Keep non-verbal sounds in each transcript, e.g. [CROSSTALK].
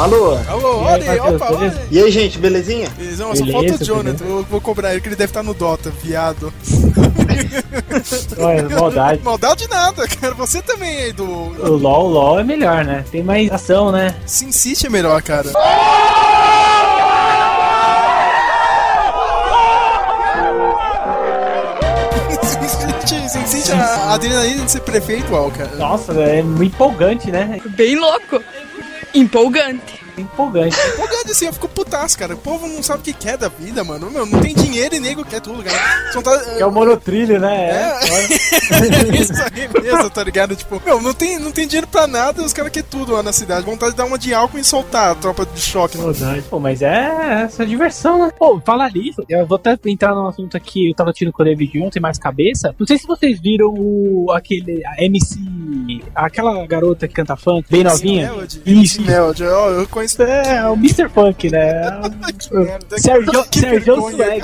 Alô? Alô, olha aí, Matheus, opa, olha aí. E aí, gente, belezinha? Beleza, só Beleza, falta o Jonathan. Eu vou cobrar ele que ele deve estar no Dota, viado. Olha, maldade. [LAUGHS] Maldade nada, cara. Você também aí do. O LOL, LOL é melhor, né? Tem mais ação, né? Sin City é melhor, cara. [LAUGHS] Sin City, a adrenalina de ser prefeito igual, cara. Nossa, é muito empolgante, né? Bem louco. Empolgante. Empolgante. Empolgado assim, eu fico putaço, cara. O povo não sabe o que quer da vida, mano. Meu, não tem dinheiro e nego quer tudo, cara. Só tá, Que é o monotrilho, né? É. olha. [LAUGHS] Isso aí mesmo, tá ligado? Tipo, meu, não tem, não tem dinheiro pra nada, os caras querem tudo lá na cidade. Vontade de dar uma de álcool e soltar a tropa de choque. né? Maldade. Pô, mas é essa diversão, né? Pô, falar nisso, eu vou até entrar num assunto aqui, eu tava tirando com o David de ontem, mais cabeça. Não sei se vocês viram o, aquele a Aquela garota que canta funk, bem novinha. Melody. Isso, Melody, eu conheço. É, o Mr. Funk, né? [LAUGHS] Sérgio, Swag.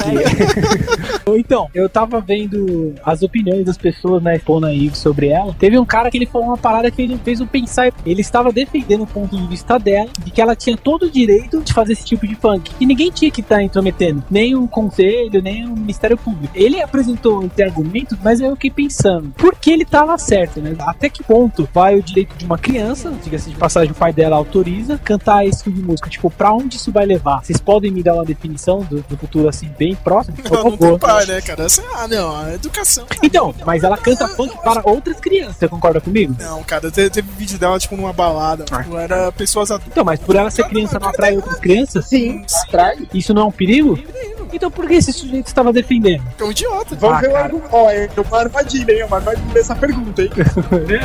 [LAUGHS] então, eu tava vendo as opiniões das pessoas na Expo aí sobre ela. Teve um cara que ele falou uma parada que ele fez um pensar. Ele estava defendendo o ponto de vista dela, de que ela tinha todo o direito de fazer esse tipo de funk. E ninguém tinha que estar intrometendo. Nem o conselho, nem o Ministério Público. Ele apresentou esse argumento, mas eu fiquei pensando, por que ele tava certo, né? Até que ponto vai o direito de uma criança, diga-se de passagem, o pai dela autoriza, cantar esse tipo de música? Tipo, pra onde isso vai levar? Vocês podem me dar uma definição do, do futuro assim, bem próximo? Não, não tem pai, né, cara? Essa, ah, não, a educação. Então, mas ela canta funk para outras crianças, você concorda comigo? Não, cara, teve, teve vídeo dela, tipo, numa balada. Não era pessoas adultas. Então, mas por ela ser criança não atrai outras crianças? Sim, atrai. Isso não é um perigo? Então por que esse sujeito estava defendendo? É um idiota. Vamos Ah, ver o argumento. Ó, é uma armadilha, hein? Uma armadilha dessa pergunta, hein? [LAUGHS]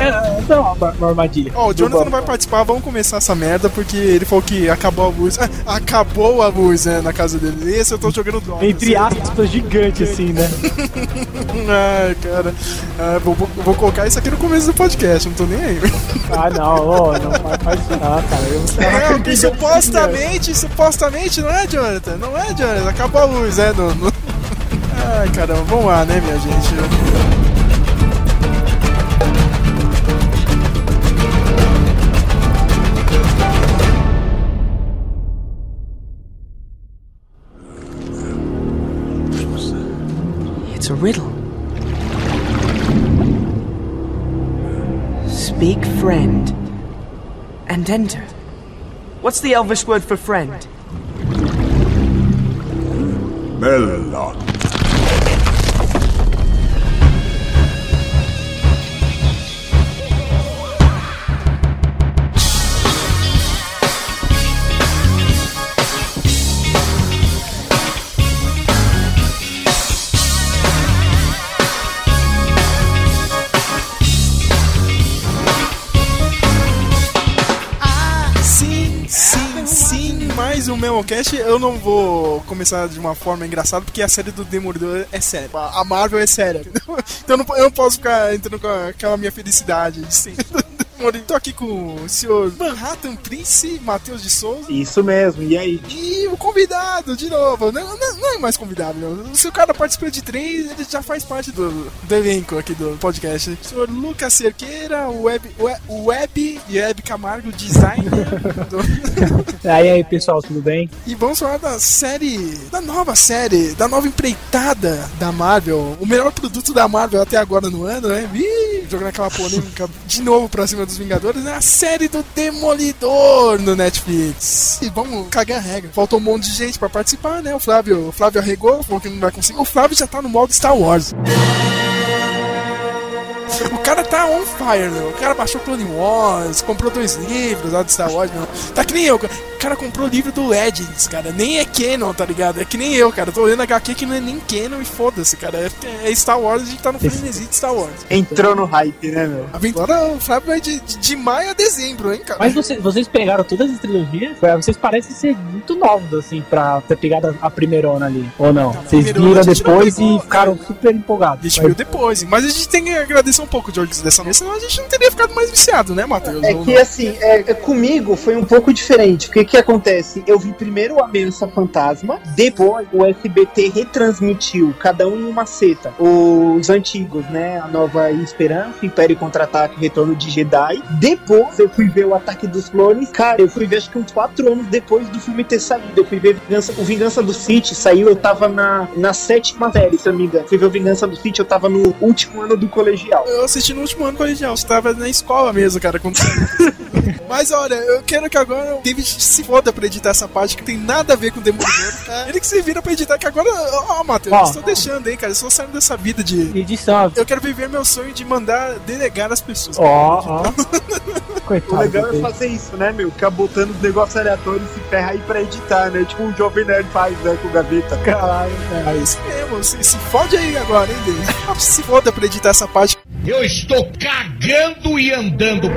É, não, uma, uma armadilha. Ó, o Jonathan não vai participar, vamos começar essa merda, porque ele falou que acabou a luz. Ah, acabou a luz, né, na casa dele. Esse eu tô jogando Dota. Entre assim. aspas, gigante assim, né? [LAUGHS] Ai, cara. Ah, vou, vou- vou colocar isso aqui no começo do podcast, não tô nem aí. Ah, não, ó, não faz- isso não, cara. Eu, Não, que supostamente, supostamente não é, Jonathan? Não é, Jonathan? Acabou a luz, é, no... no- Ai, caramba, vamos lá, né, minha gente? It's a riddle. Speak friend and enter. What's the elvish word for friend? Mellock. Memocast. Eu não vou começar de uma forma engraçada, porque a série do Demolidor é séria. A Marvel é séria. [LAUGHS] Então eu eu não posso ficar entrando com aquela minha felicidade de sempre. [LAUGHS] Tô aqui com o senhor Manhattan Prince, Matheus de Souza. Isso mesmo, e aí? E o convidado, de novo, não, não, não é mais convidado, não. Se o cara participa de três, ele já faz parte do, do elenco aqui do podcast. O senhor Lucas Cerqueira, o web, web, web e Web Camargo, designer. [LAUGHS] do- Aí, aí, pessoal, tudo bem? e vamos falar da série, da nova série, da nova empreitada da Marvel. O melhor produto da Marvel até agora no ano, né? Ih, jogando aquela polêmica de novo pra cima dos Vingadores, né? A série do Demolidor no Netflix. E vamos cagar a regra. Faltou um monte de gente pra participar, né? O Flávio, o Flávio arregou, falou que não vai conseguir. O Flávio já tá no modo Star Wars. O cara tá on fire, meu. O cara baixou Clone Wars, comprou dois livros lá de Star Wars, meu. Tá que nem eu, cara. O cara comprou o livro do Legends, cara. Nem é canon, tá ligado? É que nem eu, cara. Tô lendo HQ que não é nem canon e foda-se, cara. É, é Star Wars, a gente tá no frenesi de Star Wars. Entrou no hype, né, meu? Agora o Flávio vai de, de, de maio a dezembro, hein, cara? Mas você- vocês pegaram todas as trilogias? É, Vocês parecem ser muito novos, assim, pra ter pegado a primeirona ali. Ou não? Vocês primeirona viram a depois pegou, e ficaram super empolgados. A gente Mas- viu depois, mas a gente tem que agradecer um pouco de dessa vez, senão a gente não teria ficado mais viciado, né, Matheus? É que assim, é, é, comigo foi um pouco diferente. O que acontece? Eu vi primeiro o Ameaça Fantasma, depois o SBT retransmitiu, cada um em uma seta, os antigos, né? A Nova Esperança, Império Contra-Ataque, Retorno de Jedi. Depois eu fui ver o Ataque dos Clones. Cara, eu fui ver acho que uns quatro anos depois do filme ter saído. Eu fui ver Vingança, o Vingança do Sith, saiu, eu tava na, na sétima série, se eu não me engano. Fui ver o Vingança do Sith, eu tava no último ano do colegial. Eu assisti no último ano colegial, você tava na escola mesmo, cara. Quando... [LAUGHS] Mas olha, eu quero que agora o David se foda pra editar essa parte que tem nada a ver com o Demolidor. tá? Ele que se vira pra editar, que agora. Ó, Matheus, Ó, eu estou deixando, hein, cara. Eu estou saindo dessa vida de. Edição. Eu quero viver meu sonho de mandar delegar as pessoas. Ó, ó. [LAUGHS] O Coitado. legal é fazer isso, né, meu? Ficar botando os negócios aleatórios e se ferra aí pra editar, né? Tipo o Jovem Nerd faz, né, com o Gaveta. Caralho, cara. É isso mesmo, se, se fode aí agora, hein, David? [LAUGHS] Se foda pra editar essa parte. Eu estou cagando e andando.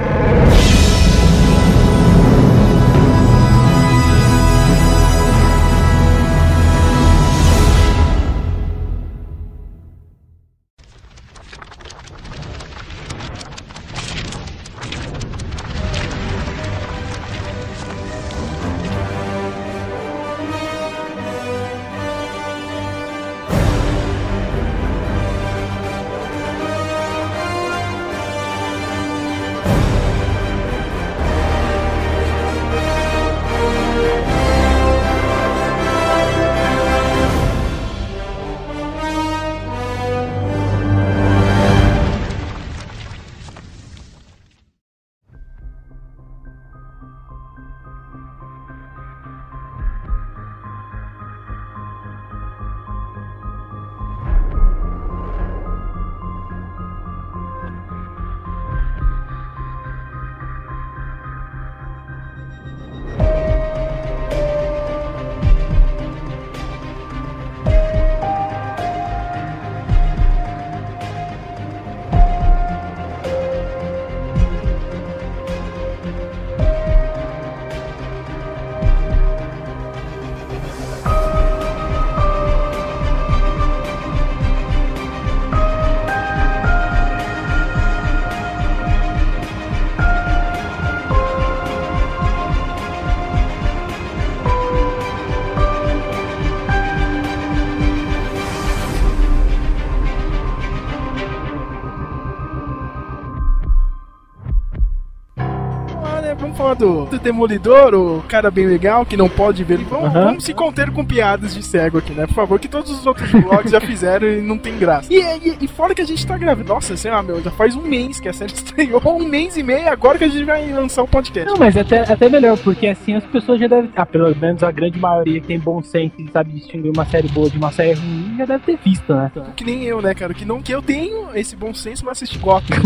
Olha, vamos falar do, do Demolidor, o cara bem legal que não pode ver. Vamos, vamos se conter com piadas de cego aqui, né? Por favor, que todos os outros vlogs já fizeram e não tem graça. E, e, e fora que a gente tá gravando. Nossa, sei lá, meu, já faz um mês que a série [LAUGHS] estreou, um mês e meio agora que a gente vai lançar o podcast. Não, mas até, até melhor, porque assim as pessoas já devem. Ah, pelo menos a grande maioria que tem bom senso e sabe distinguir uma série boa de uma série ruim já deve ter visto, né? Que nem eu, né, cara? Que não que eu tenho esse bom senso, mas assisti Gotham.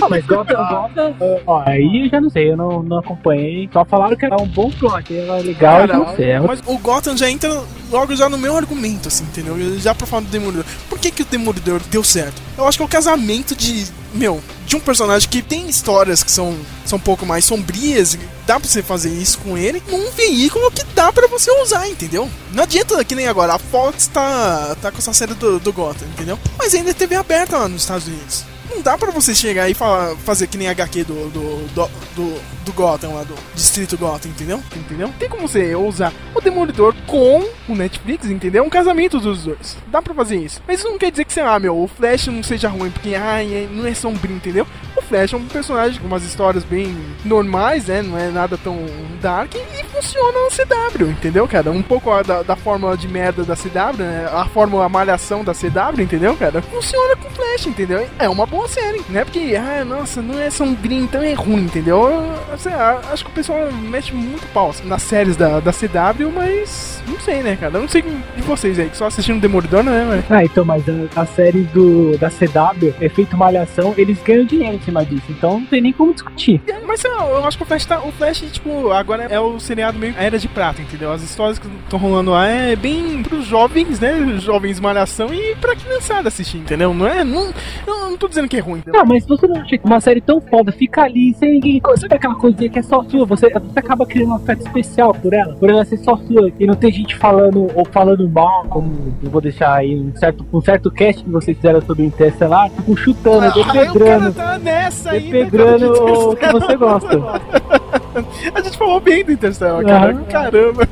Ah, mas Gotham, [LAUGHS] Gotham, ó, aí eu já não sei, eu não, não acompanhei. Só falaram que era um bom plot, era legal, Cara, sei. é mas o Gotham já entra logo já no meu argumento, assim, entendeu? Já pra falar do Demolidor. Por que, que o Demolidor deu certo? Eu acho que é o casamento de, meu, de um personagem que tem histórias que são, são um pouco mais sombrias, e dá pra você fazer isso com ele, num veículo que dá pra você usar, entendeu? Não adianta que nem agora, a Fox tá, tá com essa série do, do Gotham, entendeu? Mas ainda é TV aberta lá nos Estados Unidos. Não dá pra você chegar e falar, fazer que nem HQ do, do, do, do, do Gotham lá, do Distrito Gotham, entendeu? Entendeu? Tem como você usar o Demolidor com o Netflix, entendeu? Um casamento dos dois. Dá pra fazer isso. Mas isso não quer dizer que, sei lá, meu, o Flash não seja ruim, porque, ai, é- não é sombrio, entendeu? Flash é um personagem com umas histórias bem normais, né? Não é nada tão dark e funciona no CW, entendeu, cara? Um pouco da, da fórmula de merda da CW, né? A fórmula malhação da CW, entendeu, cara? Funciona com Flash, entendeu? É uma boa série, né? Porque, ah, nossa, não é sombrio, então é ruim, entendeu? Eu, sei acho que o pessoal mete muito pau nas séries da, da CW, mas não sei, né, cara? Eu não sei de vocês aí, que só assistindo Demolidor, né, velho? Ah, então, mas a, a série do, da CW, Efeito Malhação, eles ganham dinheiro cima cima disso. Então não tem nem como discutir. Mas eu, eu acho que o Flash tá. O Flash, tipo, agora é o seriado meio era de prata, entendeu? As histórias que estão rolando lá é bem pros jovens, né? Jovens malhação e pra criançada assistir, entendeu? Não é. Não, eu não tô dizendo que é ruim? Não, mas você não acha que uma série tão foda fica ali sem ninguém. Sabe aquela coisinha que é só sua? Você, você acaba criando um afeto especial por ela, por ela ser só sua. E não tem gente falando ou falando mal, como eu vou deixar aí um certo, um certo cast que vocês fizeram sobre o Interstellar, tipo, chutando, Ah, o cara tá nessa aí. Defegrando o que você gosta. [LAUGHS] [LAUGHS] A gente falou bem do Interstellar, cara. Caramba.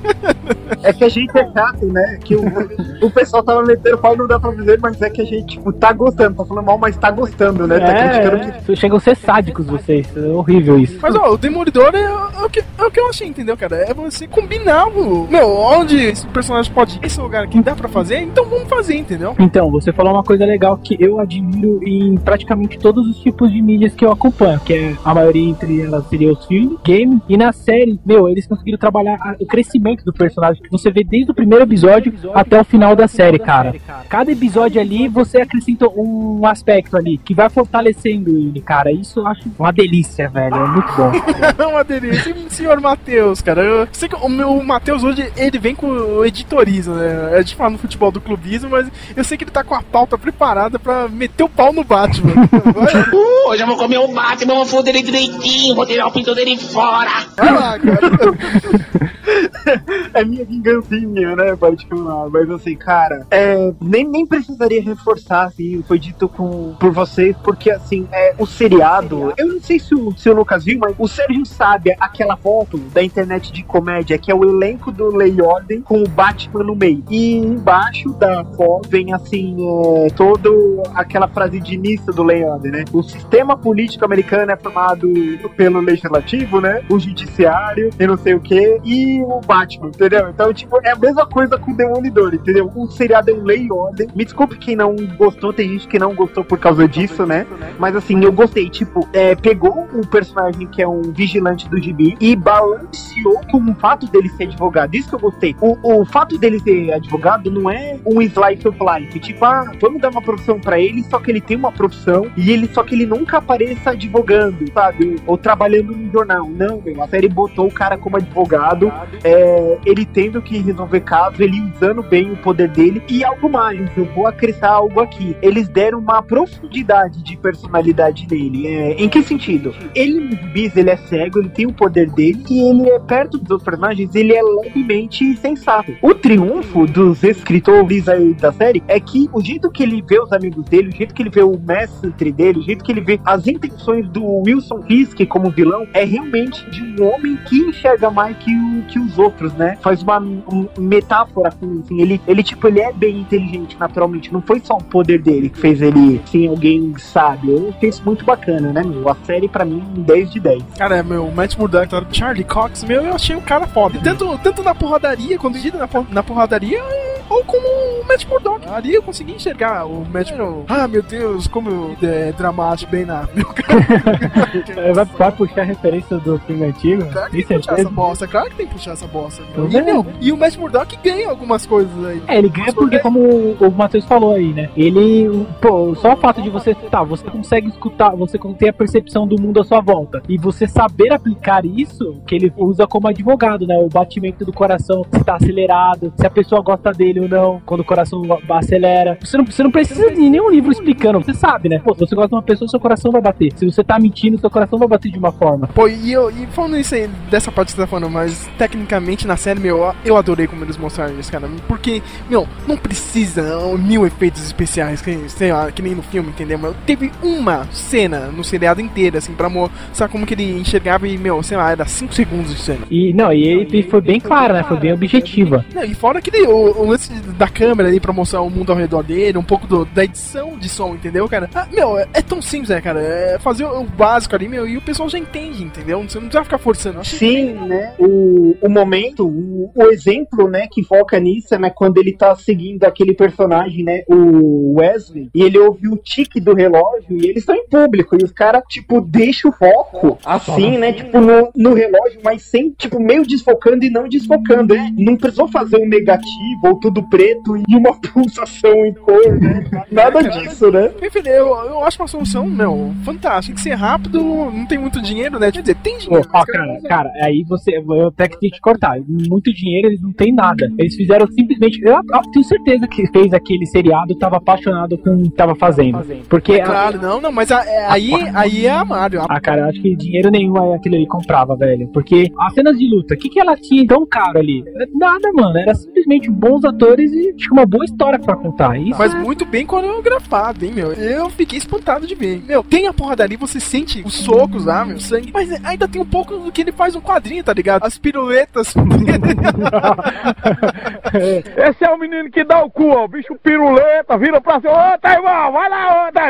É que a gente é chato, né? Que o, o pessoal tava metendo pau, não dá pra dizer, mas é que a gente, tipo, tá gostando. Tá falando mal, mas tá gostando, né? Tá criticando que É, chegam a ser sádicos vocês. É horrível isso. Mas ó, o Demolidor é, é o que, é o que eu achei, entendeu, cara? É você combinar o. Meu, onde esse personagem pode ir, esse lugar aqui dá pra fazer, então vamos fazer, entendeu? Então, você falou uma coisa legal que eu admiro em praticamente todos os tipos de mídias que eu acompanho, que é a maioria entre elas seria os filmes, game e na série, meu, eles conseguiram trabalhar a- o crescimento do personagem que você vê desde o primeiro episódio até o final da série, cara. Cada episódio ali você acrescenta um aspecto ali que vai fortalecendo ele, cara. Isso eu acho uma delícia, velho. É muito bom. É [LAUGHS] uma delícia. E o senhor Matheus, cara, eu sei que o meu Matheus hoje, ele vem com o editorismo, né? A gente fala no futebol do clubismo, mas eu sei que ele tá com a pauta preparada pra meter o pau no Batman. [LAUGHS] Uh, hoje eu vou comer o Batman, vou foder ele direitinho, vou tirar o pinto dele fora. Cara. é minha vingancinha, né, particular. Mas assim, cara, é, nem, nem precisaria reforçar, assim, foi dito com, por vocês, porque assim, é, o seriado, eu não sei se o, se o Lucas viu, mas o Sérgio sabe aquela foto da internet de comédia, que é o elenco do Lei Ordem com o Batman no meio. E embaixo da foto vem assim, é, toda aquela frase de início do Lei Ordem, né? O sistema político americano é formado pelo legislativo, né? O judiciário e não sei o que, e o Batman, entendeu? Então, tipo, é a mesma coisa com o Demolidor, entendeu? O seriado é um lei e ordem. Me desculpe quem não gostou, tem gente que não gostou por causa disso, né? Mas assim, eu gostei, tipo, é, pegou um personagem que é um vigilante do gibi e balanceou com o fato dele ser advogado. Isso que eu gostei. O, o fato dele ser advogado não é um slice of life. Tipo, ah, vamos dar uma profissão pra ele, só que ele tem uma profissão e ele só que ele nunca apareça advogando, sabe? Ou trabalhando no jornal. Não, meu, a série botou o cara como advogado, é, ele tendo que resolver casos, ele usando bem o poder dele e algo mais. Eu vou acrescentar algo aqui. Eles deram uma profundidade de personalidade nele. É, em que sentido? Ele bis, ele é cego, ele tem o poder dele e ele é perto dos outros personagens, ele é levemente sensato. O triunfo dos escritores aí da série é que o jeito que ele vê os amigos dele, o jeito que ele vê o mestre dele, o jeito que ele vê as intenções do Wilson Fisk como vilão é realmente de um homem que enxerga mais que, o, que os outros, né? Faz uma um- metáfora com assim, ele, ele tipo, ele é bem inteligente naturalmente, não foi só o poder dele que fez ele ser alguém sábio. Eu achei isso muito bacana, né, meu? A série pra mim, 10 de 10. Cara, meu, o Matt Murdock? Charlie Cox, meu, eu achei o cara foda. Tanto, tanto na porradaria, quando ele na, na porradaria, ou como o Matt Murdock. Ali eu consegui enxergar o Matt Murdock. Ah, meu Deus, como é dramático, bem na. [LAUGHS] Meu [LAUGHS] É, Vai, vai puxar referência do filme antigo? Claro que Tem puxar essa bosta, claro que tem que puxar essa bosta. meu. E, meu, e o Matt Murdock ganha algumas coisas aí. É, ele ganha porque, como o o Matheus falou aí, né? Ele, pô, só o fato de você, tá, você consegue escutar, você tem a percepção do mundo à sua volta. E você saber aplicar isso, que ele usa como advogado, né? O batimento do coração, se tá acelerado, se a pessoa gosta dele ou não, quando o coração acelera. Você não, você não precisa de nenhum livro explicando, você sabe, né? Pô, se você gosta de uma pessoa, seu coração vai bater. Se você tá mentindo, seu coração vai bater de uma forma. Pô, e, eu, e falando isso aí, dessa parte que você tá falando, mas tecnicamente na série, meu, eu adorei como eles mostraram isso, cara. Porque, meu, não precisa mil efeitos especiais, que, sei lá, que nem no filme, entendeu? Mas teve uma cena no seriado inteiro, assim, pra mostrar como que ele enxergava e, meu, sei lá, era 5 segundos de cena. E não, e ele foi bem claro, né? Foi bem objetiva. Não, e fora aquele, o, o lance da câmera ali pra mostrar o mundo ao redor dele, um pouco do- da edição de som, entendeu, cara? Ah, meu, é, é tão simples, né, cara? É fazer o, o básico ali, meu, e o pessoal já entende, entendeu? Você não precisa ficar forçando. Sim, né? O, o momento, o, o exemplo, né, que foca nisso é né, quando ele tá seguindo aquele personagem, né, o Wesley, e ele ouve o tique do relógio e eles estão em público, e os caras, tipo, deixam o foco assim, né, tipo, no, no relógio, mas sem, tipo, meio desfocando e não desfocando, né? Não precisou fazer um negativo ou tudo tudo preto e uma pulsação em cor, né? Nada disso, né? Enfim, eu, eu acho uma solução, meu, fantástica. Tem que ser rápido, não tem muito dinheiro, né? Quer dizer, tem Pô, dinheiro. ó, cara, cara, aí você. Eu até que tenho que cortar. Muito dinheiro, eles não têm nada. Eles fizeram simplesmente. Eu, eu tenho certeza que fez aquele seriado, tava apaixonado com o que tava fazendo. Porque. É claro, não, não, mas a- é- aí, aí é a Mario. Ah, cara, eu acho que dinheiro nenhum aí aquilo ali comprava, velho. Porque as cenas de luta, o que, que ela tinha tão caro ali? Nada, mano. Era simplesmente bons atores e acho que uma boa história pra contar. Isso Mas é- muito bem coreografado, hein, meu? Eu fiquei espantado de ver. Meu, tem a porra dali, você sente os socos lá, meu, sangue. Mas ainda tem um pouco do que ele faz no quadrinho, tá ligado? As piruetas. [LAUGHS] Esse é o menino que dá o cu, ó. Bicho piruleta, vira pra cima. Ô, tá irmão, vai lá, ô, tá,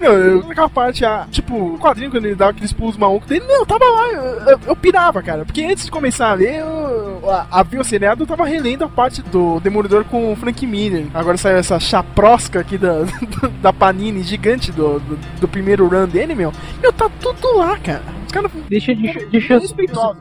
meu, eu, naquela parte, ah, tipo, o quadrinho quando ele dava aqueles pulos malucos dele, meu, eu tava lá, eu, eu, eu pirava, cara. Porque antes de começar a ler, eu, a, a o seriado, eu tava relendo a parte do Demolidor com o Frank Miller. Agora saiu essa chaprosca aqui da, [LAUGHS] da Panini gigante do, do, do primeiro run dele, meu. Meu, tá tudo lá, cara. Os caras. Deixa, deixa, deixa.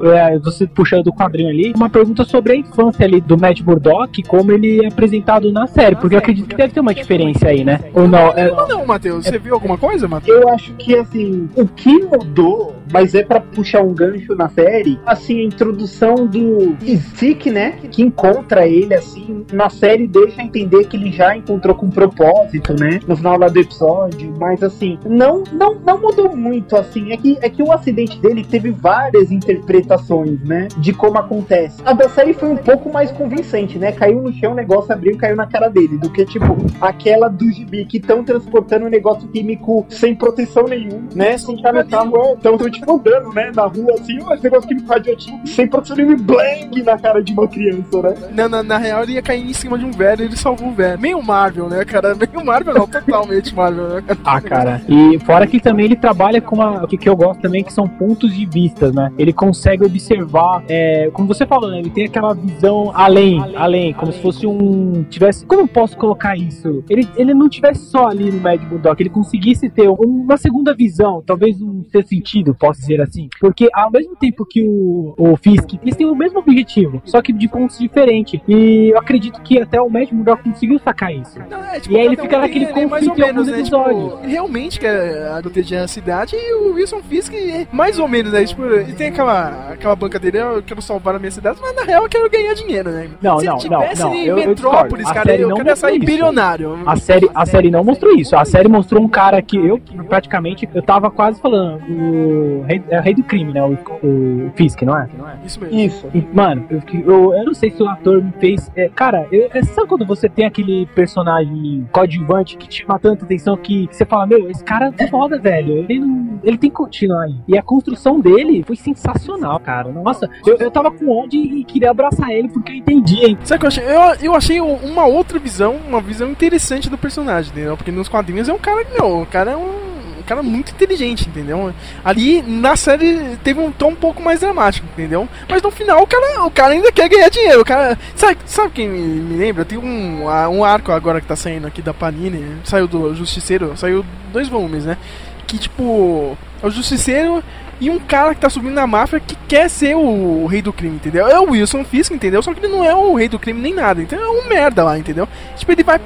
É, você puxando do quadrinho ali, uma pergunta sobre a infância ali do Matt Murdock, como ele é apresentado na série, porque eu acredito que deve ter uma diferença aí, né? Ou não? É, Não, não, Matheus. Você viu alguma coisa, Matheus? Eu acho que, assim, o que mudou, mas é pra puxar um gancho na série, assim, a introdução do Zeke, né? Que encontra ele, assim, na série deixa entender que ele já encontrou com propósito, né? No final lá do episódio, mas, assim, não, não, não mudou muito, assim. É que, é que o acidente dele teve várias interpretações, né? De como acontece. A da série foi um pouco mais convincente, né? Caiu no chão, o negócio abriu e caiu na cara dele, do que, tipo, aquela do gibi que estão transportando um negócio químico sem proteção nenhuma, né? Sem estar no carro, então tô tipo andando, né? Na rua assim, esse negócio químico radioativo, sem proteção nenhuma, e blank na cara de uma criança, né? Na, na, na real, ele ia cair em cima de um velho e ele salvou o velho. Meio Marvel, né, cara? Meio Marvel, não, totalmente Marvel, né, cara? Ah, cara. E fora que também ele trabalha com uma. O que, que eu gosto também, que são pontos de vista, né? Ele consegue observar. é, como você falou, né? Ele tem aquela visão além, além, como se fosse um. Tivesse. Como eu posso colocar isso? Ele, ele não tivesse só ali no Mad Bulldog, ele conseguisse ter uma segunda visão, talvez um ter sentido, posso dizer assim. Porque ao mesmo tempo que o, o Fisk, eles têm o mesmo objetivo, só que de pontos diferentes. E eu acredito que até o Mad Bulldog conseguiu sacar isso. Não, é, tipo, E aí ele um fica tem, naquele né, mais ou conflito em menos, alguns né? Tipo, realmente quer proteger a cidade e o Wilson Fisk é mais ou menos, né? Tipo, ele tem aquela, aquela banca dele, eu quero salvar a minha cidade, mas na real eu quero ganhar dinheiro, né? Não, Se não, ele não, tivesse não, em eu- eu Metrópolis. A cara, eu não queria sair isso. bilionário. A série, a série não mostrou isso. A série mostrou um cara que eu, praticamente, eu tava quase falando, o rei, é o rei do crime, né? O, o Fisk, não é? Isso mesmo. Isso. E, mano, eu, eu, eu não sei se o ator me fez. é, cara, eu, é, sabe quando você tem aquele personagem coadjuvante que te chama tanta atenção que você fala, meu, esse cara é foda, velho. Ele, não- ele tem que continuar aí. E a construção dele foi sensacional, cara. Nossa, eu, eu tava com ódio e queria abraçar ele porque eu entendi, hein? Sabe o que eu achei? Eu, eu achei uma outra visão, uma visão interessante do personagem, entendeu? Porque nos quadrinhos é um cara que, o cara é um, um cara muito inteligente, entendeu? Ali na série teve um tom um pouco mais dramático, entendeu? Mas no final o cara, o cara ainda quer ganhar dinheiro. O cara, sabe, sabe quem me, me lembra? Tem um, um arco agora que tá saindo aqui da Panini, saiu do Justiceiro, saiu dois volumes, né? Que tipo, é o Justiceiro e um cara que tá subindo na máfia que quer ser o, rei do crime, entendeu? É o Wilson Fisk, entendeu? Só que ele não é o rei do crime nem nada, então é um merda lá, entendeu? Tipo, ele vai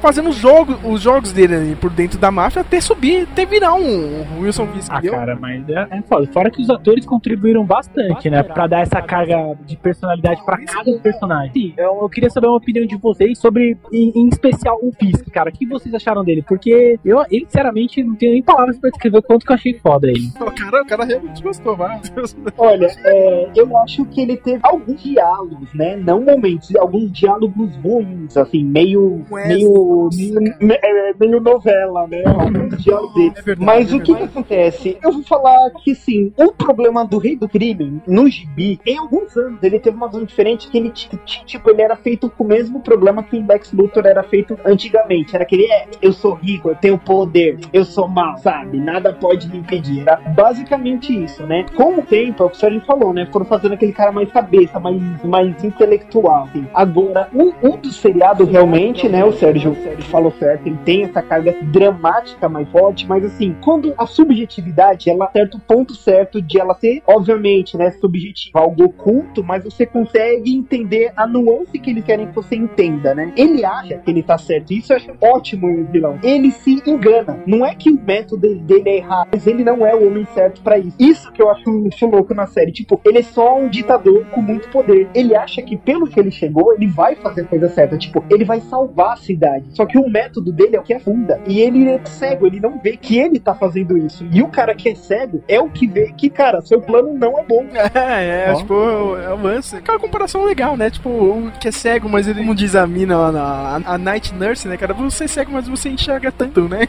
fazendo os jogos, os jogos dele ali por dentro da máfia até subir, até virar um Wilson Fisk, Ah, entendeu? cara, mas é, é foda. Fora que os atores contribuíram bastante, né? Pra dar essa carga de personalidade pra cada personagem. Sim, eu, eu queria saber uma opinião de vocês sobre, em, em especial, o Fisk, cara. O que vocês acharam dele? Porque eu, ele, sinceramente, não tenho nem palavras pra descrever o quanto que eu achei foda ele. [LAUGHS] O cara, o cara realmente gostou, vai. [LAUGHS] Olha, é, eu acho que ele teve alguns diálogos, né? Não momentos, alguns diálogos ruins, assim, meio. Meio. Meio, me- é, meio novela, né? Dele. É verdade, Mas é o que, que acontece? Eu vou falar que sim, o problema do Rei do Crime no gibi, em alguns anos, ele teve uma visão diferente que ele, tipo, ele era feito com o mesmo problema que o Lex Luthor era feito antigamente. Era aquele, é, eu sou rico, eu tenho poder, eu sou mal, sabe? Nada pode me impedir. Era basicamente isso, né? Com o tempo, é o que o Sérgio falou, né? Foram fazendo aquele cara mais cabeça, mais, mais intelectual. assim. Agora, o, o do seriado realmente, né, o Sérgio, Sérgio falou certo, ele tem essa carga dramática mais forte, mas assim, quando a subjetividade, ela acerta o ponto certo de ela ser, obviamente, né, subjetiva, algo oculto, mas você consegue entender a nuance que eles querem que você entenda, né? Ele acha que ele tá certo, isso eu acho ótimo em vilão. Ele se engana. Não é que o método dele é errado, mas ele não é o homem certo pra isso. Isso que eu acho, acho louco na série. Tipo, ele é só um ditador com muito poder. Ele acha que pelo que ele chegou, ele vai fazer a coisa certa. Tipo, ele vai salvar a cidade. Só que o método dele é o que afunda. E ele é cego, ele não vê que ele tá fazendo isso. E o cara que é cego é o que vê que, cara, seu plano não é bom. É, é, Ó. tipo, é um lance. Aquela comparação legal, né? Tipo, o que é cego, mas ele não diz a mina lá na a, a Night Nurse, né, cara? Você é cego, mas você enxerga tanto, né?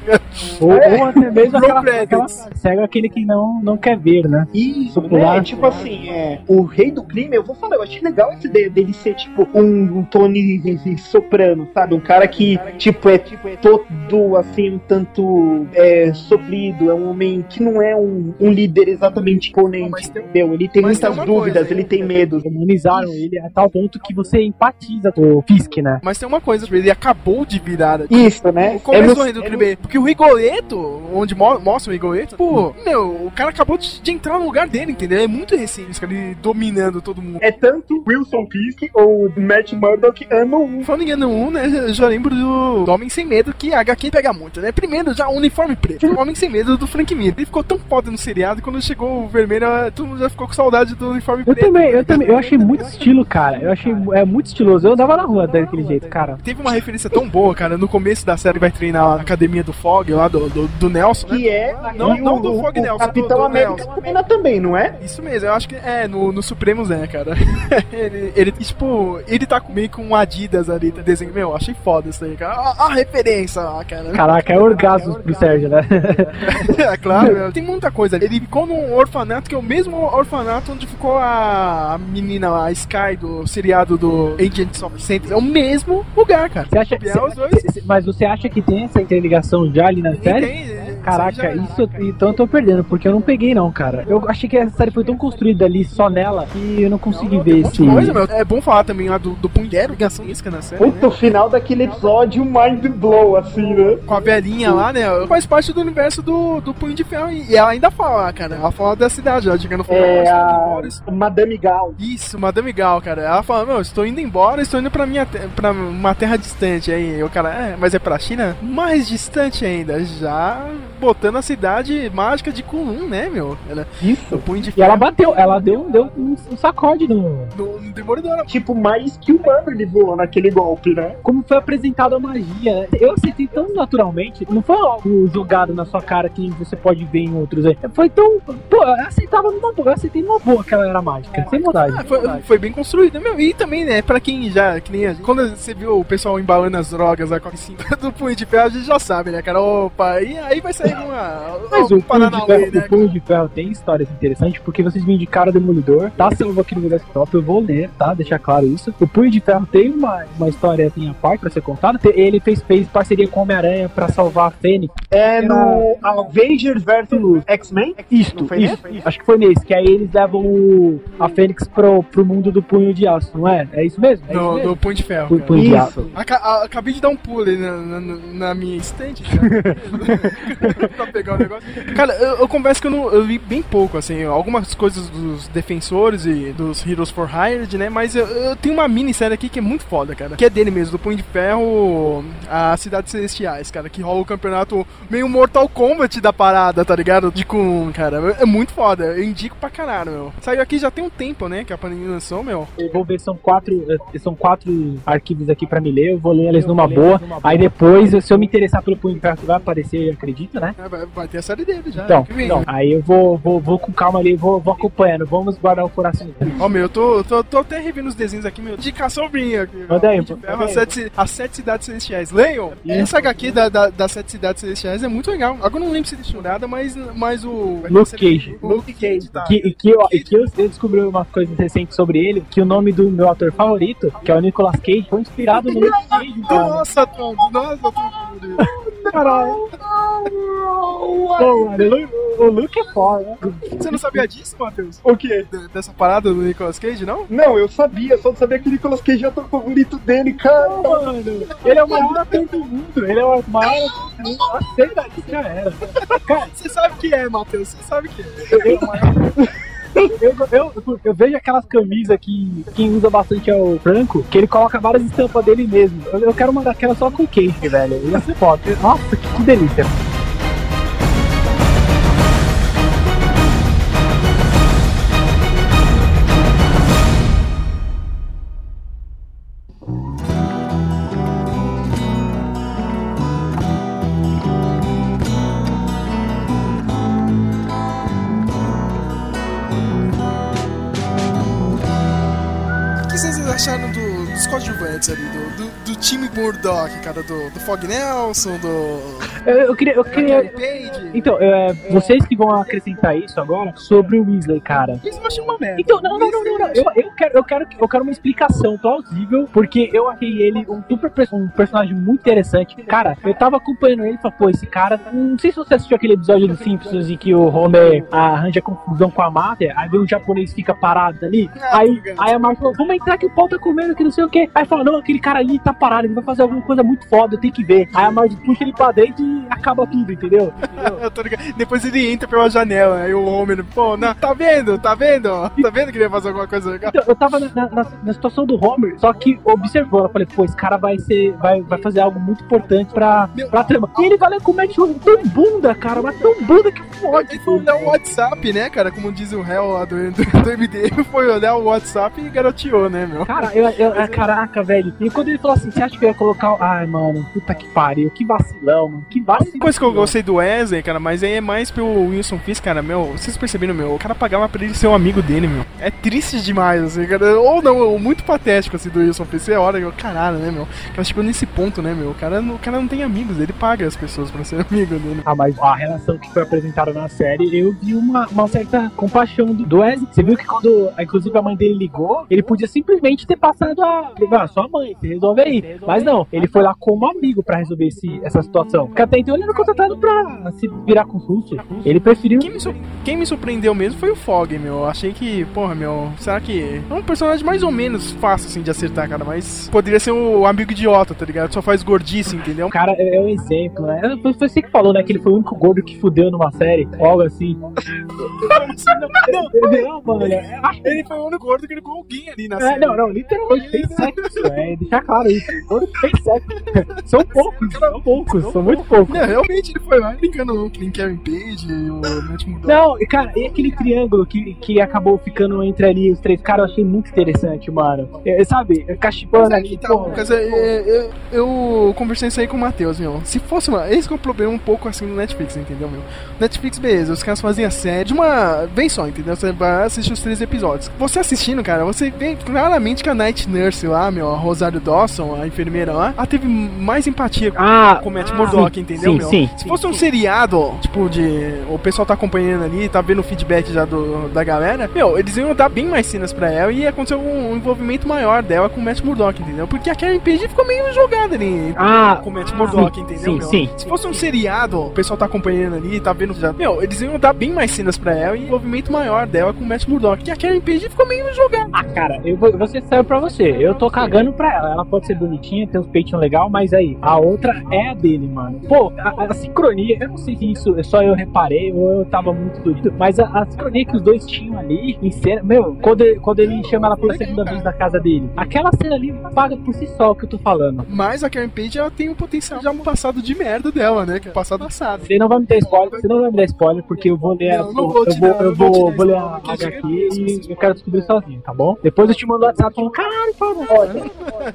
Ou, ou até mesmo aquela, aquela cego aquele que não, não quer ver, né? Isso, né? Tipo assim, é, o rei do crime, eu vou falar, eu achei legal essa ideia dele ser, tipo, um, um Tony soprano, sabe? Um cara que, tipo, é, tipo, é todo, assim, um tanto é, sofrido, é um homem que não é um, um líder exatamente imponente, entendeu? Ele tem mas tem muitas uma dúvidas, coisa, ele tem medo. Humanizaram ele a tal ponto que você empatiza com o Fisk, né? Mas tem uma coisa, tipo, ele acabou de virar. Isso, né? O começo É do no- do é Crime, porque o Rigoletto, onde mo- mostra o Rigoletto, pô, meu, o cara acabou de, de entrar no lugar dele, entendeu? É muito recente, cara, ele dominando todo mundo. É tanto Wilson Fisk ou Matt Murdock ano 1. Falando em ano 1, né, eu já lembro do, do Homem Sem Medo, que a HQ pega muito, né? Primeiro, já o uniforme preto, o Homem Sem Medo do Frank Miller. Ele ficou tão foda no seriado, quando chegou o vermelho, eh, todo mundo já ficou com saudade do uniforme Eu preto. também, eu também, eu achei muito estilo, cara. Eu achei é muito estiloso. Eu andava na rua daquele jeito, cara. Teve uma referência tão boa, cara, no começo da série vai treinar na academia do Fog, lá do, do, do Nelson, né? Que é Não, não o- do Fog o Nelson, Capitão do, do América Nelson. treina também, não é? Isso mesmo, eu acho que é, no, no Supremos é, cara. [LAUGHS] ele, ele, tipo, ele tá meio com um Adidas ali, tá desenho. Meu, achei foda isso aí, cara. A, a referência lá, cara. Caraca, é [LAUGHS] orgasmo pro Sérgio, né? [LAUGHS] é claro. [LAUGHS] Tem muita coisa. Ele ficou num orfanato que é o mesmo orfanato onde ficou a, menina lá, a Sky, do seriado do Agents of Saint. É o mesmo lugar, cara. Você acha, Copiar os dois. cê- cê- mas você acha que tem essa interligação já ali na série? tem, é, Caraca, isso então eu tô perdendo, porque eu não peguei não, cara. Eu achei que essa série foi tão construída ali só nela que eu não consegui ver Tem um monte esse. coisa, meu. É bom falar também lá do, do Punheiro, ligação isca na série, né? Puta, o final daquele episódio mind blow, assim, né? com a velhinha lá, né? Faz parte do universo do, do Punho de Ferro. E ela ainda fala, cara. Ela fala da cidade, ela chega no final. É "Estou indo a embora, estou-" Madame Gal. Isso, Madame Gal, cara. Ela fala, meu, estou indo embora, estou indo pra, minha te- pra uma terra distante. Aí o cara, é, mas é pra China? Mais distante ainda. Já botando a cidade mágica de Kunlun, né, meu? Ela, o Isso. E ela bateu, ela deu, deu um, um sacode no. no, no Demolidor. Tipo, mais que humano ele voou naquele golpe, né? Como foi apresentada a magia, né? Eu aceitei tão naturalmente, não foi algo jogado na sua cara que você pode ver em outros aí. Foi tão. Pô, eu aceitava numa boa, eu aceitei numa boa que ela era mágica, sem maldade. Ah, foi, foi bem construído, meu. E também, né, pra quem já, que nem gente, quando você viu o pessoal embalando as drogas a cinta [LAUGHS] do punho de ferro, a gente já sabe, né, cara? Opa, e aí vai sair uma. Mas o Punho, de Ferro, né? o Punho de Ferro tem histórias interessantes porque vocês me indicaram o Demolidor, tá salvo aqui no meu desktop, eu vou ler, tá? Deixar claro isso. O Punho de Ferro tem uma, uma história assim, à parte pra ser contada. Ele fez, fez parceria com o Homem-Aranha pra salvar a Fênix. É no Avengers vs X-Men? Isto, isso, acho que foi nesse, que aí eles levam o, a Fênix pro, pro mundo do Punho de Aço, não é? É isso mesmo? É isso Do, mesmo? do punho de ferro. Punho-. Punho de Isso. Aço. Aca- a- acabei de dar um pulo aí na, na, na minha estante, cara. [LAUGHS] [LAUGHS] pra pegar o negócio. Cara, eu, eu confesso que eu, não, eu vi bem pouco, assim, algumas coisas dos defensores e dos Heroes for Hired, né? Mas eu, eu tenho uma minissérie aqui que é muito foda, cara. Que é dele mesmo, do Punho de Ferro, a Cidades Celestiais, cara. Que rola o campeonato meio Mortal Kombat da parada, tá ligado? De Kun, cara. É muito foda. Eu indico pra caralho, meu. Saiu aqui já tem um tempo, né? Que a Panini lançou, meu. Eu vou ver, são quatro, eh, são quatro arquivos aqui pra me ler, eu vou ler eles numa boa. Aí depois, se eu me interessar pelo Punho de Ferro que vai aparecer, eu acredito, né? É, Vai, vai ter a série dele já. Então, que vem. então, aí eu vou, vou, vou com calma ali, vou, vou acompanhando, vamos guardar o coração. Ó, meu, eu tô, tô, tô até revendo os desenhos aqui, meu. Indicação minha aqui. Manda aí, De pô. ferro, as, sete, as Sete Cidades Celestiais. Leiam! Essa HQ da, da- das Sete Cidades Celestiais é muito legal. Agora eu não lembro se ele nada, mas, mas o. Luke Cage. O Luke Cage, tá. Que, e que, eu, e que eu, eu descobri uma coisa recente sobre ele, que o nome do meu ator favorito, que é o Nicolas Cage, foi inspirado no Luke Cage. Nossa, Tom, nossa, Tom. Caralho. O Luke é foda? Você não sabia disso, Matheus? O quê? Dessa parada do Nicolas Cage, não? Não, eu sabia, só não sabia que o Nicolas Cage é o favorito dele, cara. Mano, ele é o maior ator do mundo. Ele é o maior. Aceita já era. [LAUGHS] Cara, Você sabe o que é, Matheus. Você sabe o que é. eu, eu, eu, eu vejo aquelas camisas que quem usa bastante é o Franco, que ele coloca várias estampas dele mesmo. Eu, eu quero uma daquelas só com cage, velho. Ia ser foda. Nossa, que, que delícia. Do, dos coadjuvantes ali, do, do, do time Murdoch, cara? Do, do Fog Nelson, do Eu, eu queria. Eu queria... Page? Então, é, vocês que vão acrescentar isso agora sobre o Weasley, cara. Isso eu achei uma merda. Então, não, não, não, não, não. Eu, eu, quero, eu, quero, eu quero uma explicação plausível, porque eu achei ele um super um personagem muito interessante. Cara, eu tava acompanhando ele e falei, pô, esse cara. Não sei se você assistiu aquele episódio dos Simpsons em que o Homer arranja confusão com a máfia, aí vem um japonês e fica parado ali. Aí, aí a Marcia falou, vamos entrar que o pau tá comendo, que não sei o que. Aí fala, não, aquele cara ali tá parado, ele vai fazer alguma coisa muito foda, eu tenho que ver. Aí a Marcia puxa ele pra dentro e acaba tudo, entendeu? [LAUGHS] Eu ligado. Depois ele entra pela janela, aí o Homer, pô, não, tá vendo? Tá vendo? Tá vendo que ele ia fazer alguma coisa legal? Então, eu tava na, na- na- situação do Homer, só que observando, eu falei, pô, esse cara vai ser. Vai, vai fazer algo muito importante pra, pra trama. E ele vai lá e comete um tão bunda, cara, mas tão bunda que fode. Ele foi olhar o WhatsApp, né, cara? Como diz o réu lá do, do, do foi olhar o WhatsApp e garoteou, né, meu? Cara, eu, eu- ah, caraca, velho. E quando ele falou assim, você acha que eu ia colocar. o- Ai, mano, puta que pariu, que vacilão, mano, que Uma vacilão. coisa que eu gostei do Wesley, cara, mas aí é mais pelo Wilson Fisk, cara, meu, vocês perceberam, meu, o cara pagava pra ele ser um amigo dele, meu. É triste demais, assim, cara. Ou não, muito patético, assim, do Wilson Fisk. É hora, eu, caralho, né, meu? Cara chegou nesse ponto, né, meu? O cara, não- o cara não tem amigos, ele paga as pessoas pra ser [LAUGHS] amigo dele. Ah, mas a relação que foi apresentada na série, eu vi uma, uma certa compaixão do, do Wesley. Você viu que quando, inclusive, a mãe dele ligou, ele podia simplesmente ter passado a. Ah, sua mãe, você resolve aí. Mas não, ele foi lá como amigo pra resolver esse, essa situação. Porque até então ele era contratado pra se virar com susto. Ele preferiu. Quem me, quem me surpreendeu mesmo foi o Fog, meu. Eu Achei que, porra, meu, será que. É um personagem mais ou menos fácil, assim, de acertar, cara, mas poderia ser o amigo idiota, tá ligado? Só faz gordice, entendeu? O cara é, é um exemplo, né? Foi, você que falou, né? Que ele foi o único gordo que fudeu numa série. Algo assim. [LAUGHS] Não, mano. é- Ele foi o único gordo que ele com alguém ali na É, série. não, não, literalmente fez sexo. É, deixar claro isso. São poucos, são poucos, são muito poucos. Não, realmente ele foi lá brincando com o Karen Page e o Matt Murdock. Não, e, cara, e aquele triângulo que, que acabou ficando entre ali os três caras, eu achei muito interessante, mano. É, sabe, cachipando ali, Então, pô. Lucas, é, é, é, eu conversei isso aí com o Matheus, meu. Se fosse uma. Esse é o problema um pouco assim no Netflix, entendeu, meu? Netflix, beleza, os caras fazem a série de uma vez só, entendeu? Você vai assistir os três episódios. Você assistindo, cara, você vê claramente que a Night Nurse lá, meu, a Rosário Dawson, a enfermeira lá, ela teve mais empatia Ah, com o Matt ah, Murdock, entendeu, sim, meu? sim, Se sim, fosse um sim. seriado, tipo, de. O pessoal tá acompanhando ali, tá vendo o feedback já do, da galera, meu, eles iam dar bem mais cenas pra ela e ia acontecer um, um envolvimento maior dela com o Matt Murdock, entendeu? Porque a Karen Page ficou meio jogada ali Ah, com o Matt Murdock, sim, entendeu? sim, meu? sim. Se fosse um seriado, o pessoal tá acompanhando ali, tá vendo já. Meu, eles iam dar bem mais cenas pra ela e um envolvimento maior dela com o Matt Murdock. E a Karen Page ficou meio jogada. Ah, cara, eu vou, ser sério pra você. Eu tô cagando pra ela. Ela pode ser bonitinha, tem uns peitinhos legal, mas aí, a outra é a dele, mano. Pô, a, a sincronia, eu não sei se isso é só eu reparei ou eu tava muito doido, mas a, a sincronia que os dois tinham ali em cena, meu, quando, ele- quando ele chama ela pela segunda vez na casa dele, aquela cena ali paga por si só o que eu tô falando. Mas a Karen Page, ela tem um potencial já no passado de merda dela, né? Que é passado passado. Você não vai me dar spoiler, você não vai me dar spoiler, porque eu vou ler, a- Não, não vou eu vou, dar, eu não vou vou, vou ler a HQ e eu quero descobrir sozinho, tá bom? Depois eu te mando o WhatsApp falando, caralho, fala. Olha,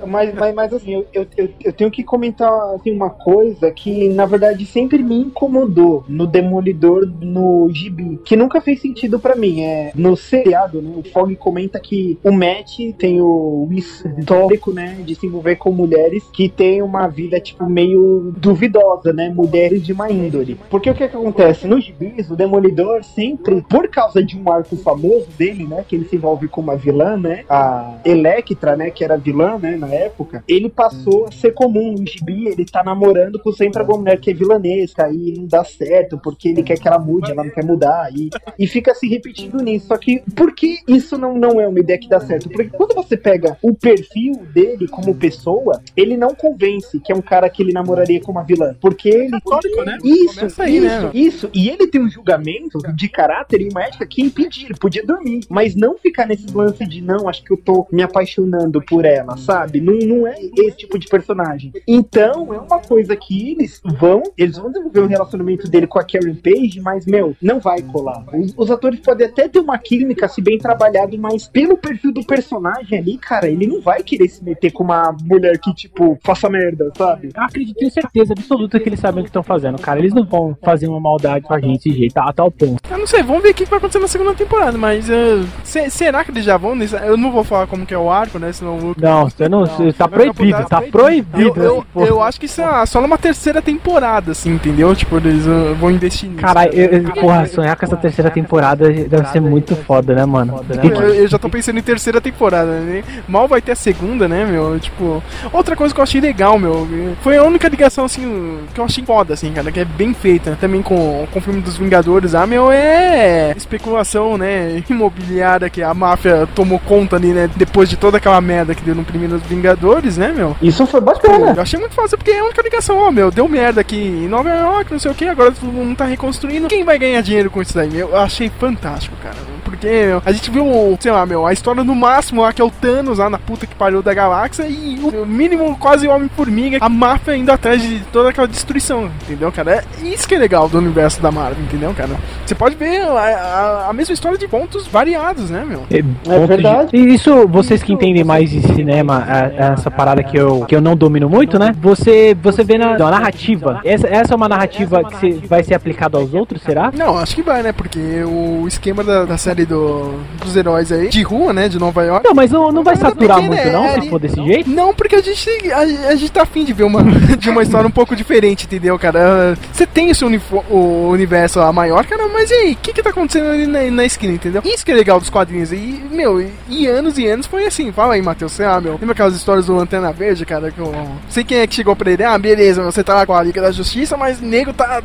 mas, mas, mas assim, eu, eu, eu, tenho que comentar assim, uma coisa que, na verdade, sempre me incomodou no Demolidor no gibi, que nunca fez sentido pra mim. É, no seriado, né, o Fog comenta que o Matt tem o histórico, né, de se envolver com mulheres que tem uma vida, tipo, meio duvidosa, né, mulheres de má índole. Porque o que, que acontece? Nos gibis, o Demolidor sempre, por causa de um arco famoso dele, né? Que ele se envolve com uma vilã, né? A Electra, né? Que era vilã, né? Na época. Ele passou a ser comum no gibi. Ele tá namorando com sempre alguma mulher que é vilanesca. E não dá certo, porque ele quer que ela mude, ela não quer mudar. E, e fica se repetindo nisso. Só que, por que isso não, não é uma ideia que dá certo? Porque quando você pega o perfil dele como pessoa, ele não convence que é um cara que ele namoraria com uma vilã. Porque ele. Católico, né? Isso, aí, isso, né? isso. E ele tem um julgamento de caráter e uma ética que impedir. Ele podia dormir, mas não ficar nesse lance de não, acho que eu tô me apaixonando por ela, sabe? Não, não é esse tipo de personagem. Então, é uma coisa que eles vão, eles vão desenvolver o relacionamento dele com a Karen Page, mas, meu, não vai colar. Os, os atores podem até ter uma química, se bem trabalhado, mas pelo perfil do personagem ali, cara, ele não vai querer se meter com uma mulher que, tipo, faça merda, sabe? Eu acredito, tenho certeza absoluta que eles sabem o que estão fazendo, cara. Eles não vão fazer uma maldade com a gente desse jeito, a tal ponto. Eu não sei, vamos ver o que vai acontecer na segunda temporada, mas uh, se- será que eles já vão nesse... Eu não vou falar como que é o arco, né? Senão o Não, você não, você tá proibido, tá proibido. Eu, eu, eu acho que isso é só numa terceira temporada, assim, entendeu? Tipo, eles uh, vão investir nisso. Caralho, eu- eu- porra, sonhar com essa terceira temporada deve ser muito foda, né, mano? Que- Eu, eu já tô pensando em terceira temporada, né? Mal vai ter a segunda, né, meu? Tipo, outra coisa que eu achei legal, meu, foi a única ligação, assim, que eu achei foda, assim, cara, que é bem feita, também com, com o filme dos Vingadores. Ah, meu, é especulação, né, [LAUGHS] imobiliária que a máfia tomou conta ali, né, depois de toda aquela merda que deu no primeiro Vingadores, né, meu? Isso foi bacana. Eu achei muito fácil, porque é a única ligação, ó, meu, deu merda aqui em Nova York, não sei o que, agora todo mundo tá reconstruindo. Quem vai ganhar dinheiro com isso daí? Eu achei fantástico, cara. Porque, meu, a gente viu, sei lá, meu, a história no máximo lá, que é o Thanos lá na puta que pariu da galáxia, e o mínimo quase Homem-Formiga, a máfia indo atrás de toda aquela destruição, entendeu, cara? É isso que é legal do universo da Marvel, entendeu, cara? Você pode ver a, a- a mesma história de pontos variados, né, meu? É ponto verdade. de- E Isso, vocês que entendem mais de cinema, a- essa parada que eu, que eu não domino muito, né? Você, você vê na, na narrativa. Essa, essa é uma narrativa que se- vai ser aplicada aos outros, será? Não, acho que vai, né? Porque o esquema da, da série do, dos heróis aí, de rua, né? De Nova York. Não, mas não, não vai saturar Porque, né, muito, não, ali- se for desse jeito? Não, porque a gente, a, a gente tá afim de ver uma, [LAUGHS] de uma história um pouco diferente, entendeu, cara? Você tem esse o universo lá maior, cara, mas e aí? O que que tá acontecendo ali na, na esquina, entendeu? Isso que é legal dos quadrinhos. E, meu, e, e anos e anos foi assim. Fala aí, Matheus. Você, ah, meu, lembra aquelas histórias do Lanterna Verde, cara? Que eu sei quem é que chegou pra ele. Ah, beleza, você tá lá com a Liga da Justiça, mas nego tá,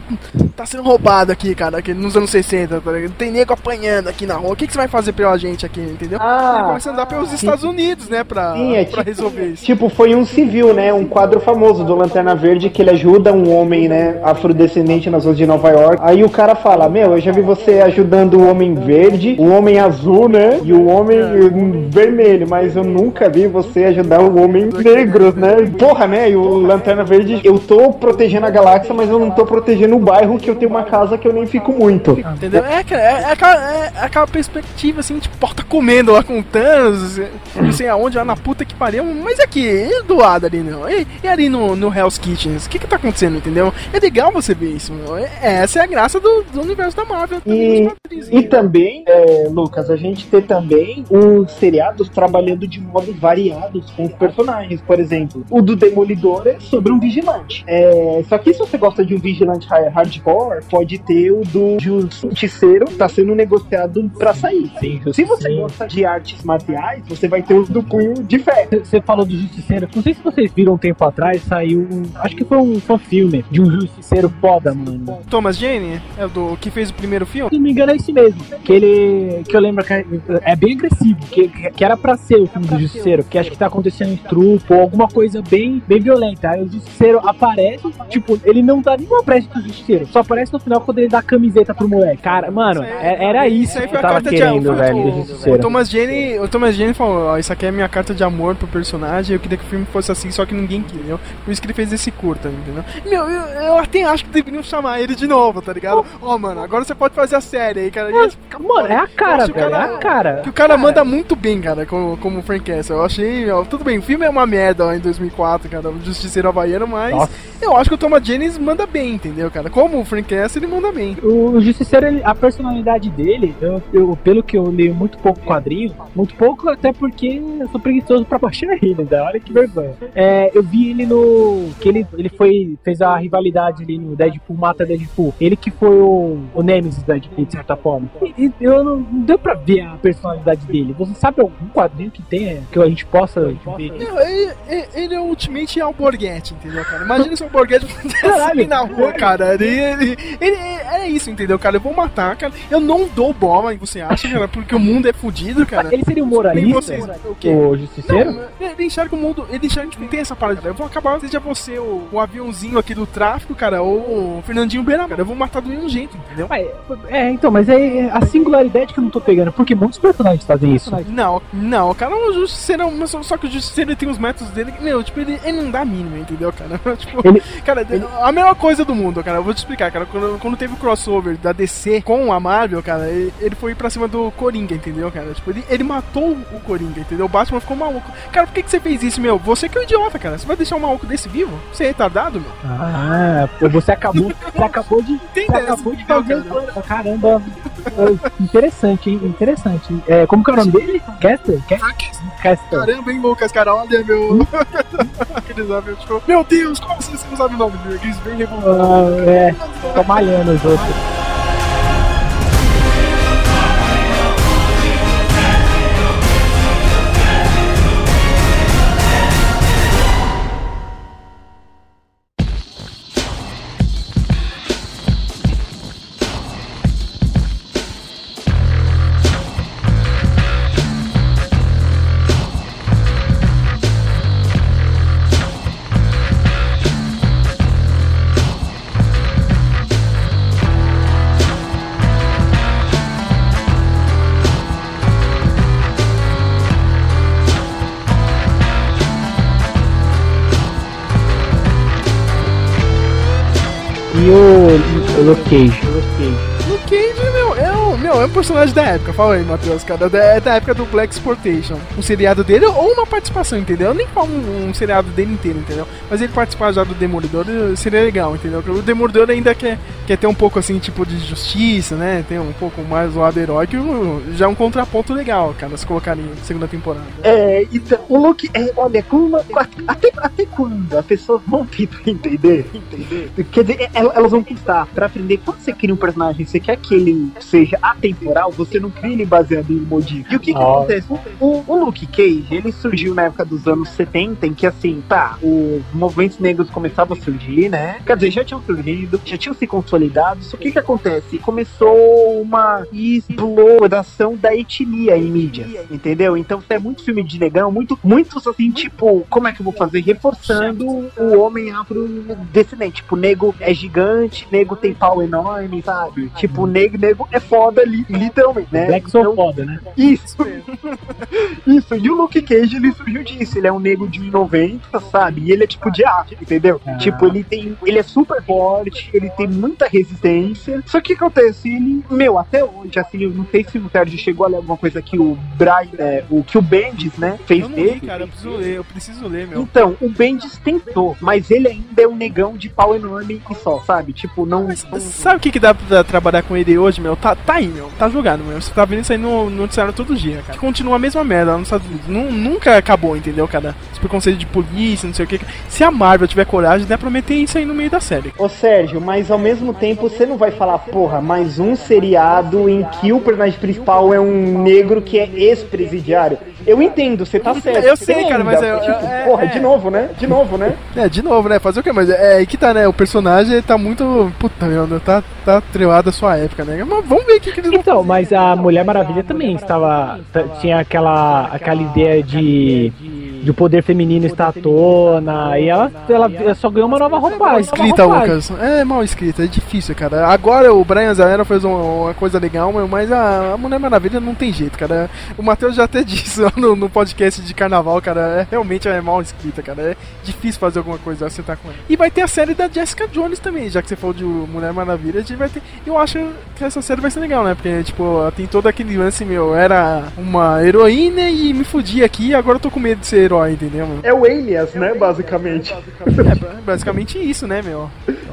tá sendo roubado aqui, cara, aqui nos anos 60, tá ligado? Tem nego apanhando aqui na rua. O que, que você vai fazer pela gente aqui, entendeu? Ah, Ele começa a andar pelos Estados Unidos, né, pra, Sim, é pra tipo- resolver isso. Tipo, foi um civil, né? Um quadro famoso do Lanterna Verde que ele ajuda um homem, né? Afrodescendente nas ruas de Nova York. Aí o cara fala: Meu, eu já vi você ajudando o homem verde, o homem azul, né? E o homem hum, vermelho, mas eu nunca vi você ajudar o homem negro, né? Porra, né? E o Lanterna Verde, eu tô protegendo a galáxia, mas eu não tô protegendo o bairro que eu tenho uma casa que eu nem fico muito. Entendeu? É, é, é aquela, é aquela perspectiva assim, tipo, porta comendo lá com o Thanos, não sei aonde, lá na puta que pariu. Mas aqui, e do lado ali, não? E, e ali no, no Hell's Kitchens? O que que tá acontecendo, entendeu? É legal você ver isso, meu. É- essa é a graça do, do universo da Marvel. também E, e também, é, Lucas, a gente ter também os seriados trabalhando de modos variados com os personagens. Por exemplo, o do Demolidor é sobre um vigilante. É, só que se você gosta de um vigilante ha- hardcore, pode ter o do justiceiro que tá sendo negociado pra sair. Se você gosta de artes marciais, você vai ter os do punho de ferro. Você falou do Justiceiro. Não sei se vocês viram um tempo atrás, saiu. um- Acho que foi um, foi um filme de um Justiceiro foda, mano. Thomas Jane, é o do que fez o primeiro filme? Se não me engano, é esse mesmo. Que ele. Que eu lembro que é- é bem agressivo. Que, que era pra ser o filme do Justiceiro. Que acho que tá acontecendo um estupro ou alguma coisa bem, bem violenta. Aí o Justiceiro aparece, tipo, ele não dá nenhuma pressa pro Justiceiro. Só aparece no final quando ele dá a camiseta pro moleque. Cara, mano, é- era isso aí que foi a carta de querendo, amor. velho, do O, o, Justiceiro. Thomas Jane, o Thomas Jane falou: Ó, Isso aqui é minha carta de amor pro personagem. Eu queria que o filme fosse assim, só que ninguém queria. entendeu? Por isso que ele fez esse curta, entendeu? Meu, eu, eu até acho que deveriam chamar ele de novo, tá ligado? Ó, mano, agora você pode fazer a série aí, cara. Mano, foda. é a Eu cara, o velho. É a cara. Que o cara manda muito bem, cara, como, como o Frank Castle. Eu achei, ó, tudo bem, o filme é uma merda ó, em 2004, cara, o Justiceiro Havaiano, mas Nossa. eu acho que o Thomas Jennings manda bem, entendeu, cara? Como o Frank Castle, ele manda bem. O Justiceiro, ele- a personalidade dele, eu, eu- pelo que eu leio muito pouco quadrinho, muito pouco até porque eu sou preguiçoso pra baixar [LAUGHS] ele, né? olha que vergonha. É, eu vi ele no. que ele, ele foi. fez a rivalidade ali no Deadpool Mata Deadpool. Ele que foi o, o Nemesis da Deadpool, de certa forma. E, e eu não, não deu pra ver a personalidade dele. Você sabe algum quadrinho que tenha, que a gente possa ver? Não, ele, ele- ele é ultimamente Alborguete, entendeu, cara? Imagina se o Alborguete [LAUGHS] Caralho, assim na rua, cara. Ele, ele, ele- é isso, entendeu, cara? Eu vou matar, cara. Eu não dou bola, você acha, cara? Porque o mundo é fudido, cara. Ele seria um moralista? vocês, o quê? O justiceiro? Não, ele enxerga o mundo, ele enxerga que tem essa parada. Eu vou acabar, seja você o, o aviãozinho aqui do tráfico, cara, ou o Fernandinho Beira, cara. Eu vou matar do mesmo jeito, entendeu? É, então, mas é a singularidade que eu não tô pegando, porque muitos personagens fazem isso. Não, não, cara, o Justiceiro, mas só, que o Justiceiro tem os dele, meu, tipo, ele, ele não dá a mínima, entendeu, cara? [LAUGHS] tipo, Ele- cara, a melhor coisa do mundo, cara, eu vou te explicar, cara, quando, quando teve o crossover da DC com a Marvel, cara, ele, ele foi pra cima do Coringa, entendeu, cara? Tipo, ele, ele matou o Coringa, entendeu? O Batman ficou maluco. Cara, por que, que você fez isso, meu? Você que é um idiota, cara. Você vai deixar um maluco desse vivo? Você é retardado, meu? Ah, pô, você acabou, você acabou de, você acabou de fazer. Caramba, interessante, hein? Interessante. É, como que é o nome dele? Caster? Caster? Caster. Caramba, hein, Lucas, cara, olha, meu. [LAUGHS] Aqueles amigos, tipo, meu Deus, como você não sabe o nome dele? Aqueles bem revoltados. Ah, é, tô malhando os outros. O, o é um, é personagem da época, fala aí, Matheus, cara, é da época do Black Sportation. Um seriado dele ou uma participação, entendeu? Eu nem falo um, um seriado dele inteiro, entendeu? Mas ele participar já do Demolidor eh, seria legal, entendeu? O Demolidor ainda quer, quer ter um pouco assim, tipo, de justiça, né? Tem um pouco mais do lado heróico, já é um contraponto legal, cara, se colocarem na segunda temporada. É, então, o Luke, é, olha, como, até, até quando as pessoas vão tentar entender, entender? Quer dizer, el- elas vão pensar, pra aprender, quando você cria um personagem, você quer que ele seja atemporal, você não cria ele baseado em modismo. E o que que Ah. acontece? O, o Luke Cage, ele surgiu na época dos anos 70, em que assim, tá, os movimentos negros começavam a surgir, né? Quer dizer, já tinham surgido, já tinham se consolidado, só que o que acontece? Começou uma exploração da etnia em mídias, entendeu? Então é muito filme de negão, muito, muitos assim, tipo, como é que eu vou fazer? Reforçando o homem afrodescendente. Tipo, nego é gigante, nego tem pau enorme, sabe? Tipo, nego, nego é foda, li- [LAUGHS] literalmente, né? Black Então, foda, né? isso. [LAUGHS] Isso, e o Luke Cage ele surgiu disso. Ele é um nego de 90, sabe? E ele é tipo de arte, entendeu? Ah. Tipo, ele tem. Ele é super forte, ele tem muita resistência. Só que o que acontece? Ele, meu, até hoje, assim, eu não sei se o Sérgio chegou a ler alguma coisa que o Brian, é, o que o Bendis, né, fez Eu não li, dele. cara, eu preciso ler, eu preciso ler, meu. Então, o Bendis tentou, mas ele ainda é um negão de pau enorme e só, sabe? Tipo, não. não- Sabe o que, que dá pra trabalhar com ele hoje, meu? Tá, tá aí, meu. Tá jogado, meu. Você tá vendo isso aí no no noticiário todo dia, cara. Continua a mesma merda lá nos Estados Unidos. Nu- nunca acabou, entendeu, cara? Esse preconceito de polícia, não sei o que. Se a Marvel tiver coragem, dá pra meter isso aí no meio da série. Ô Sérgio, mas ao mesmo tempo você não vai falar, porra, mais um seriado em que o personagem principal é um negro que é ex-presidiário. Eu entendo, você tá certo. Eu sei, cara, mas é- tipo, é- porra, é- de novo, né? De novo, né? É, de novo, né? Fazer o que? Mas é aí que tá, né? O personagem tá muito. Puta, meu, tá, tá trelado a sua época, né? Mas vamos ver o que, que eles vão Então, mas a Mulher Maravilha também estava. Tinha aquela, aquela ideia de. De o poder feminino estar à tona. E ela, ela só ganhou uma nova mal roupagem. escrita, nova roupagem. Lucas. É mal escrita, é difícil, cara. Agora o Brian Zahara fez uma, uma coisa legal, mas a, a Mulher Maravilha não tem jeito, cara. O Matheus já até [LAUGHS] disse no, no podcast de carnaval, cara. É, realmente é mal escrita, cara. É difícil fazer alguma coisa, acertar com ela. E vai ter a série da Jessica Jones também, já que você falou de Mulher Maravilha, a gente vai ter. Eu acho que essa série vai ser legal, né? Porque, tipo, tem todo aquele lance, meu, era uma heroína e me fudi aqui e agora eu tô com medo de ser herói, entendeu, mano? É o Alias, né, basicamente. É basicamente isso, né, meu?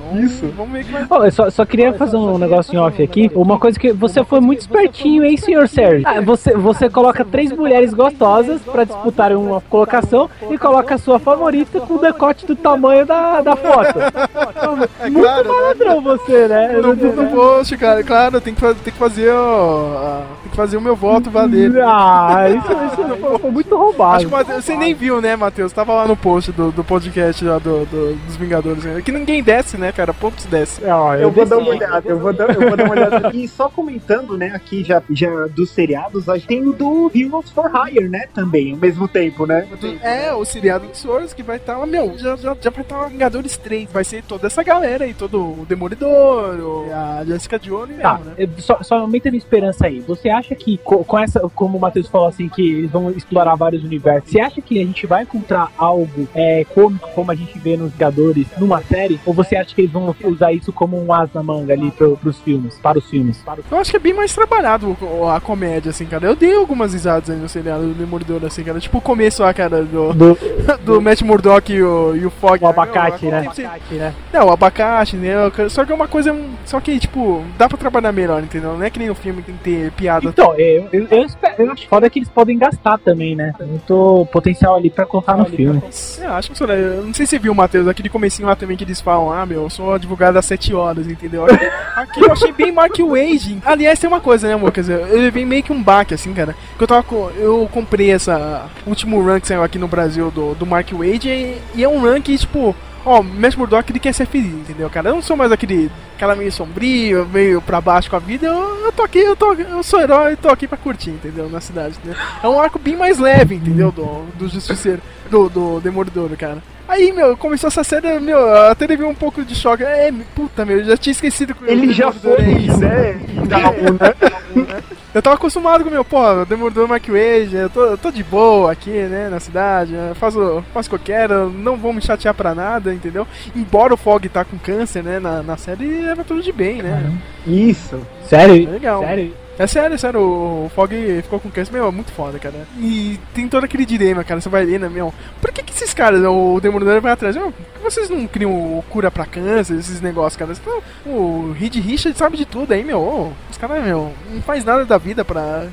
Então, Isso. Vamos ver que vai Oh, eu só, só queria fazer um negócio em off aqui. Uma coisa que você foi muito espertinho, hein, senhor Sérgio? Ah, você, você coloca três mulheres gostosas pra disputarem uma colocação e coloca a sua favorita com o decote do tamanho da, da foto. [LAUGHS] Muito claro, né? malandrão você, né? no, no, post, cara. Claro, tem que, tem que fazer o. Tem que fazer o meu voto valer. Ah, isso, isso foi, foi muito roubado. Acho que você nem viu, né, Matheus? Tava lá no post do, do podcast lá do, do- dos Vingadores. né? Que ninguém desce, né, cara? Poucos desce. Ah, Eu vou dar uma olhada, eu vou dar, eu vou dar uma olhada [LAUGHS] aqui. E só comentando, né, aqui já, já dos seriados, a gente tem o do Heroes for Hire, né, também, ao mesmo tempo, né? É, o seriado de Swords que vai estar lá, meu, já, já, já vai estar lá Vingadores 3. Vai ser toda essa galera aí, todo o Demolidor, o- a Jessica Jones Tá, mesmo, né? eu- só, só aumenta a minha esperança aí. Você acha que, co- com essa, como o Matheus falou assim, que eles vão explorar vários universos, você acha que a gente vai encontrar algo é, cômico, como a gente vê nos Vingadores, numa série? Ou você acha que eles vão usar isso como um as na manga ali pro, pros filmes, para os filmes? Eu acho que é bem mais trabalhado o- a comédia, assim, cara. Eu dei algumas risadas aí no seriado do Demolidor, assim, cara. Tipo o começo lá, cara, do, Do, [LAUGHS] do Matt Murdock e o, e o Fog. o abacate, né? sempre- Abacate, né? Não, o abacate, né? Só que é uma coisa. Só que, tipo, dá pra trabalhar melhor, entendeu? Não é que nem no filme tem que ter piada. Então, eu, eu, eu, espero, eu acho foda que eles podem gastar também, né? Muito potencial ali pra colocar no filme. É, acho que Eu não sei se você viu, Matheus, aquele comecinho lá também que eles falam, ah, meu, eu sou advogado às 7 horas, entendeu? Aqui eu achei bem Mark Wade. Aliás, tem uma coisa, né, amor? Quer dizer, eu levei meio que um baque, assim, cara. Que eu tava com. Eu comprei essa último rank que saiu aqui no Brasil do, do Mark Wade e, e é um rank, tipo. Ó, Matt Murdock ele quer ser feliz, entendeu, cara? Eu não sou mais aquele cara meio sombrio, meio pra baixo com a vida. Eu, eu tô aqui, eu, tô, eu sou herói, tô aqui pra curtir, entendeu? Na cidade, entendeu? É um arco bem mais leve, entendeu? Do, do Justiceiro, do, do Demolidor, cara. Aí, meu, começou essa série, meu, até levei um pouco de choque. É, puta, meu, eu já tinha esquecido que o Ele já foi, é isso. né? [LAUGHS] Eu tava acostumado com o meu, pô, Demolidor Mark Wade, eu tô, eu tô de boa aqui, né, na cidade, eu faço, faço o que eu quero, não vou me chatear pra nada, entendeu? Embora o Fog tá com câncer, né, na, na série, era tudo de bem, né? Isso. Sério? É legal. Sério? É sério, é sério, o Fog ficou com câncer, meu, é muito foda, cara. E tem todo aquele dilema, cara, você vai ler, né, meu, por que que esses caras, o Demolidor vai atrás, meu, por que vocês não criam cura pra câncer, esses negócios, cara? Então, o Reed Richard sabe de tudo aí, meu, ô, os caras, meu, não faz nada da vida pra...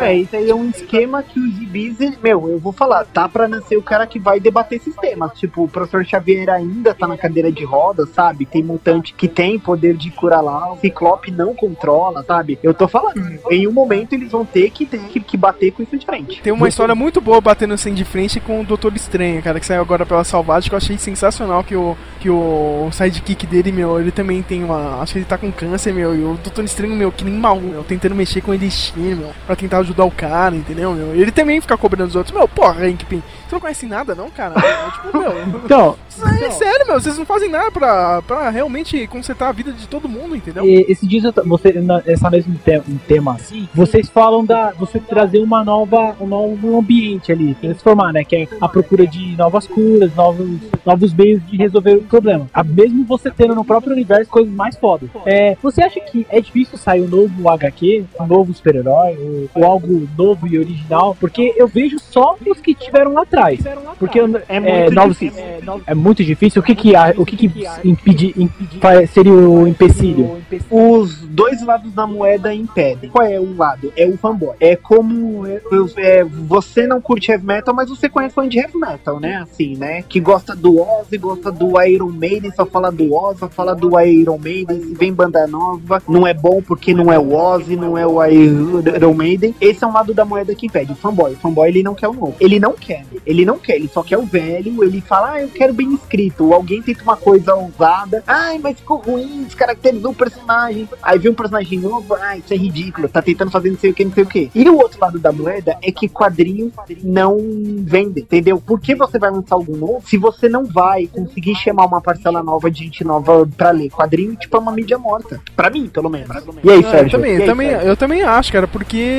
É, isso aí é um esquema que os gibis, meu, eu vou falar, tá pra nascer o cara que vai debater esses temas. Tipo, o professor Xavier ainda tá na cadeira de rodas, sabe? Tem mutante que tem poder de curar lá, o Ciclope não controla, sabe? Eu tô falando, em um momento eles vão ter que, ter que, bater com isso de frente. Tem uma história muito boa batendo assim de frente com o Doutor Estranho, cara, que saiu agora pela Salvagem, que eu achei sensacional que o, que o sidekick dele, meu, ele também tem uma. Acho que ele tá com câncer, meu, e o Doutor Estranho, meu, que nem maluco, meu, tentando mexer com ele meu, pra tentar ajudar o cara, entendeu, meu? Ele também fica cobrando os outros, meu, porra, Hank Pym, você não conhece nada, não, cara? É, tipo, meu. [LAUGHS] Então, É sério, meu, vocês não fazem nada pra, pra realmente consertar a vida de todo mundo, entendeu? E, esse ta- você na- essa mesmo te- um tema assim, vocês falam da você trazer uma nova um novo ambiente ali, transformar, né, que é a procura de novas curas, novos novos meios de resolver o problema. A, mesmo você tendo no próprio universo coisas mais fodas. É, você acha que é difícil sair um novo HQ, um novo super-herói ou, ou algo novo e original? Porque eu vejo só os que tiveram lá atrás. Porque eu- É muito novos- difícil. é, novos- é muito difícil. O que que o que que impede, seria o empecilho? Os dois lados da moeda impedem. Qual é o lado? É o fanboy. É como é, é, você não curte heavy metal, mas você conhece fã de heavy metal, né? Assim, né? Que gosta do Ozzy, gosta do Iron Maiden, só fala do Ozzy, só fala do Iron Maiden, vem banda nova, não é bom porque não é o Ozzy, não é o Iron Maiden. Esse é um lado da moeda que impede. O fanboy. O fanboy ele não quer o novo. Ele não quer. Ele não quer, ele só quer o velho. Ele fala, ah, eu quero bem escrito. Ou alguém tenta uma coisa ousada. Ai, mas ficou ruim, descaracterizou o personagem. Aí vem um personagem novo, ah, isso é ridículo. Tá tentando fazer não sei o que, não sei o que. E o outro lado da moeda é que quadrinhos não vendem, entendeu? Por que você vai lançar algo novo se você não vai conseguir chamar uma parcela nova de gente nova pra ler? Quadrinho, tipo, é uma mídia morta. Pra mim, pelo menos. E aí, Ah, eu Sérgio? também, eu também, Sérgio? eu também acho, cara, porque.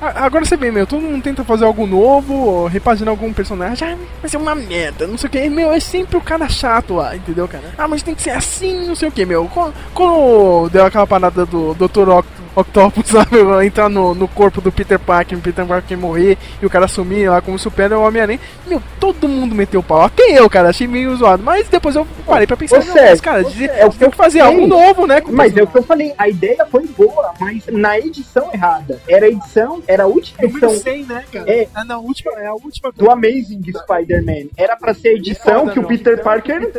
Agora você vê, meu, todo mundo tenta fazer algo novo, repaginar algum personagem, ah, vai ser uma merda, não sei o que, meu, é sempre o cara chato lá, entendeu, cara? Ah, mas tem que ser assim, não sei o que, meu. Quando, quando deu aquela parada do Dr. Octopus Octopus, [LAUGHS] sabe? Entrar no, no corpo do Peter Parker, o Peter Parker morrer e o cara sumir lá como super o Homem-Aranha. Meu, todo mundo meteu o pau. Até eu, cara, achei meio zoado. Mas depois eu parei pra pensar, Sérgio, mas, cara, Sérgio, é o que eu fazer algo novo, né? Mas é o que eu falei, a ideia foi boa, mas na edição errada. Era a edição, era a última edição 100, né, cara? É. É na última, é a última do Amazing Spider-Man. Era pra ser a edição que o meu. Peter Parker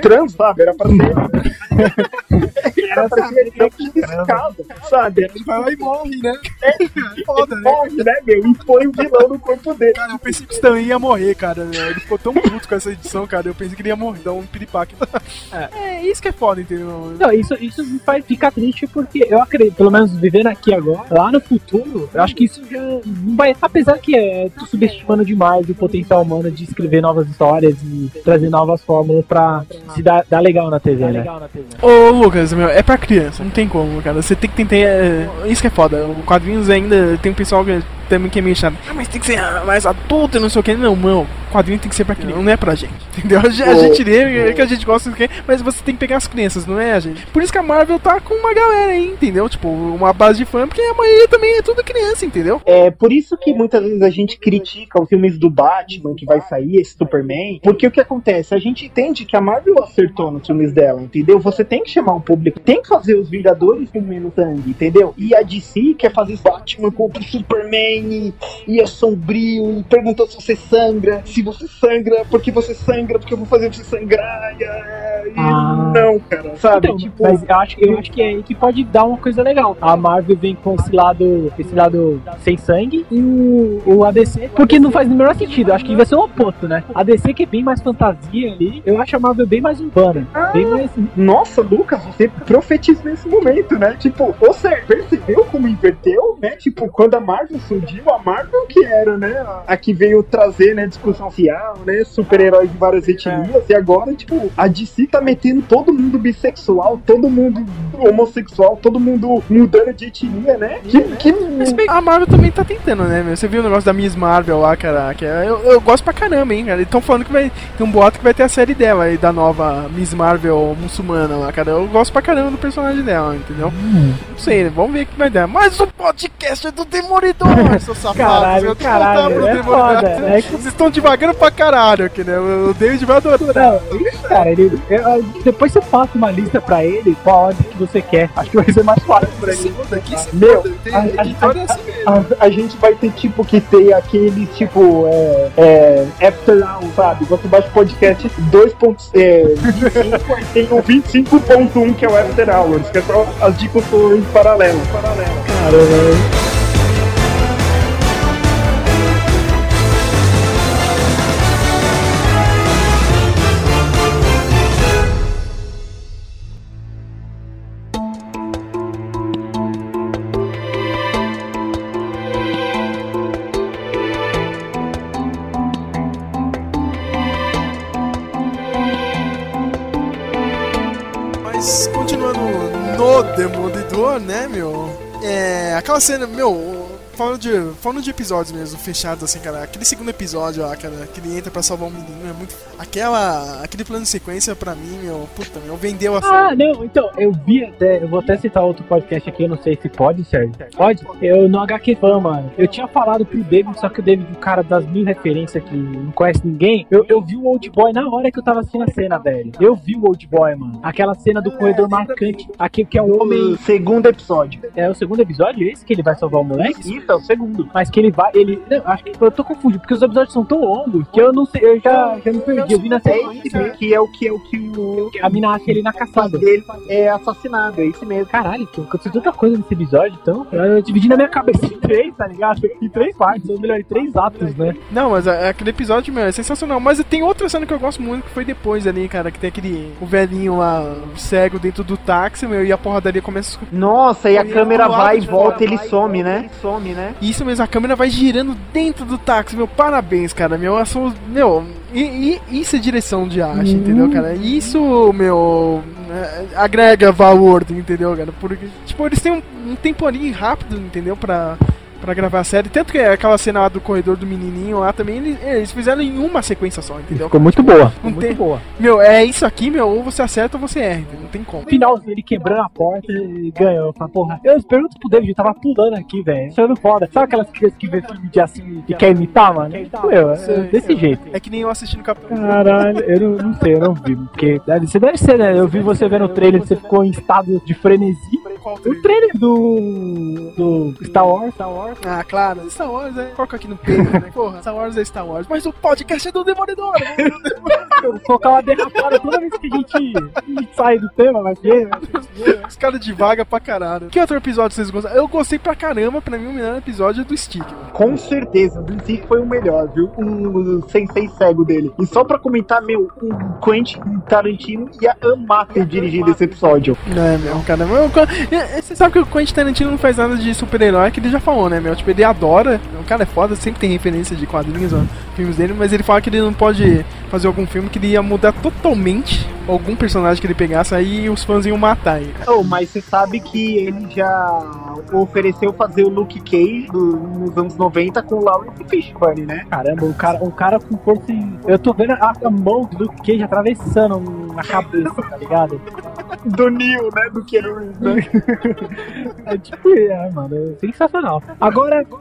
trans, sabe? Era pra ser. [LAUGHS] Era pra ser a edição que sabe? Ele vai lá e morre, né? Ele Foda, né? morre, né, meu? E põe o vilão no corpo dele. Cara, eu pensei que o Stan ia morrer, cara. Ele ficou tão puto com essa edição, cara. Eu pensei que ele ia morrer, dar um piripaque. É. isso que é foda, entendeu? Não, isso, isso me faz ficar triste porque eu acredito, pelo menos vivendo aqui agora, lá no futuro, eu acho que isso já não vai. Apesar que é, tô subestimando demais o potencial humano de escrever novas histórias e trazer novas fórmulas pra se dar, dar legal na TV, né? Ô, Lucas, meu, é pra criança, não tem como, cara. Você tem que tentar. É, isso que é foda. O quadrinhos ainda tem um pessoal que também que é meio chato. Ah, mas tem que ser ah, mais adulto e não sei o que. Não, mano, quadrinho tem que ser pra criança, não é pra gente. Entendeu? [LAUGHS] A, gente- a gente lê, é que a gente gosta mas você tem que pegar as crianças, não é, gente? Por isso que a Marvel tá com uma galera aí, entendeu? Tipo, uma base de fã, porque a maioria também é tudo criança, entendeu? É por isso que muitas vezes a gente critica os filmes do Batman que vai sair, esse Superman, porque o que acontece? A gente entende que a Marvel acertou nos filmes dela, entendeu? Você tem que chamar o público, tem que fazer os Vingadores com menos sangue, entendeu? E a DC quer fazer Batman contra o Superman e, e é sombrio, e perguntou se você sangra, se você sangra, porque você sangra, porque eu vou fazer você sangrar, e, e Ah. não, cara, sabe? Então, tipo, mas eu acho, eu acho que é aí que pode dar uma coisa legal. A Marvel vem com esse lado, esse lado sem sangue e o, o ADC, porque não faz o menor sentido. Eu acho que vai ser o oposto, né? A DC que é bem mais fantasia ali, eu acho a Marvel bem mais urbana, bem mais Nossa, Lucas, você profetizou nesse momento, né? Tipo, você percebeu como inverteu, né? Tipo, quando a Marvel surgiu, a Marvel que era, né? A, que veio trazer, né, discussão social, né? Super-heróis de várias etnias. E agora, tipo, a DC tá metendo todo mundo bissexual, todo mundo homossexual, todo mundo mudando de etnia, né? Que, que Mas bem, a Marvel também tá tentando, né, meu? Você viu o negócio da Miss Marvel lá, cara? Que é- eu, eu gosto pra caramba, hein, cara. Eles tão falando que vai. Tem um boato que vai ter a série dela aí, da nova Miss Marvel muçulmana lá, cara. Eu gosto pra caramba do personagem dela, entendeu? Não sei, né? Vamos ver o que vai dar. Mas o podcast é do Demolidor, seus safados. Caralho, Eu caralho, pro é foda, é que- Vocês estão devagando pra caralho aqui, né? O David vai adorar. Não, cara, ele, eu- depois você passa uma lista pra ele, qual ordem que você quer. Acho que vai ser mais fácil pra ele. Daqui se Meu, tem- a- a- editora é assim mesmo. a, a gente vai ter tipo que ter aquele tipo é, é, After Hour, sabe? Você baixa o podcast 2.5 é, 25, aí tem o 25.1 que é o After Hours, que é só as discussões paralelas. paralelas. Mas cena, meu. Falando de, falando de episódios mesmo, fechados assim, cara. Aquele segundo episódio lá, cara, que ele entra pra salvar o menino, é muito. Aquela. Aquele plano de sequência pra mim, meu. Puta, meu, vendeu a Ah, não, então, eu vi até, eu vou até citar outro podcast aqui, eu não sei se pode, Sérgio. Pode? Eu no HQ Fan, mano. Eu tinha falado pro David, só que o David, o cara das mil referências que não conhece ninguém, eu, eu vi o Old Boy na hora que eu tava assistindo a cena, velho. Eu vi o Old Boy, mano. Aquela cena do corredor marcante, aquele que é o homem. Segundo episódio. É o segundo episódio, esse que ele vai salvar o moleque? Isso, é o segundo. Mas que ele vai, ele. Não, acho que eu tô confundindo, porque os episódios são tão longos que eu não sei, eu já, já me perdi. Eu vi na É sequência. mesmo, que é o que é o que o A mina acha ele na caçada. dele é assassinado, é isso mesmo. Caralho, que aconteceu tanta coisa nesse episódio, então. Eu dividi na minha cabeça em três, tá ligado? Em três partes, ou melhor, em três atos, né? Não, mas a- aquele episódio, meu, é sensacional. Mas tem outra cena que eu gosto muito, que foi depois ali, cara, que tem aquele. O velhinho lá, cego dentro do táxi, meu, e a porradaria começa a Nossa, e a Foi câmera vai e volta, ele some, né? some, né? Isso mesmo, a câmera vai girando dentro do táxi, meu, parabéns, cara, meu, eu sou, meu, e, e- isso é direção de arte, entendeu, cara? Isso, meu, é, agrega valor, entendeu, cara? Porque, tipo, eles têm um, um tempo ali rápido, entendeu, pra pra gravar a série. Tanto que aquela cena lá do corredor do menininho lá também, eles, eles fizeram em uma sequência só, entendeu? Ficou muito boa. Não Ficou tem- muito boa. Meu, é isso aqui, meu, ou você acerta ou você erra, entendeu? não tem como. No final, ele quebrando a porta e ganhou. Eu falei, porra, eu pergunto pro David, eu tava pulando aqui, velho. Achando foda. Sabe aquelas crianças que vê filme de assim e quer imitar, mano? Meu, é desse jeito. É que nem eu assistindo Capitão. Caralho, eu não, não sei, eu não vi. Porque deve, você deve ser, né? Eu vi você vendo o trailer, você ficou em estado de frenesi. O trailer do. do Star Wars, Star Wars. Ah, claro, Star Wars é. Coloca aqui no peito, né? Porra, Star Wars é Star Wars. Mas o podcast é do Demolidor. né? Eu vou colocar uma derrapada toda vez que a gente, a gente sai do tema, mas ver? Os caras de vaga pra caralho. Que outro episódio vocês gostaram? Eu gostei pra caramba, pra mim o melhor episódio é do Stick. mano. Com certeza, o Stick foi o melhor, viu? O sensei cego dele. E só pra comentar, meu, o Quentin Tarantino ia amar ter dirigido esse episódio. É, meu, cara. meu, Você sabe que o Quentin Tarantino não faz nada de super-herói, que ele já falou, né, meu? Tipo, ele adora. O cara é foda, sempre tem referência de quadrinhos, ó, filmes dele, mas ele fala que ele não pode fazer algum filme que ele ia mudar totalmente algum personagem que ele pegasse, aí os fãs iam matar ele. Oh, mas você sabe que ele já ofereceu fazer o Luke Cage do- nos anos 90 com o Lawrence Fishburne, né? Caramba, um cara, um cara com força em... Eu tô vendo a, a mão do Luke Cage atravessando na cabeça, tá ligado? Do Neil, né? Do Keanu Reeves, né? [LAUGHS] É tipo, é, mano, é sensacional. Agora,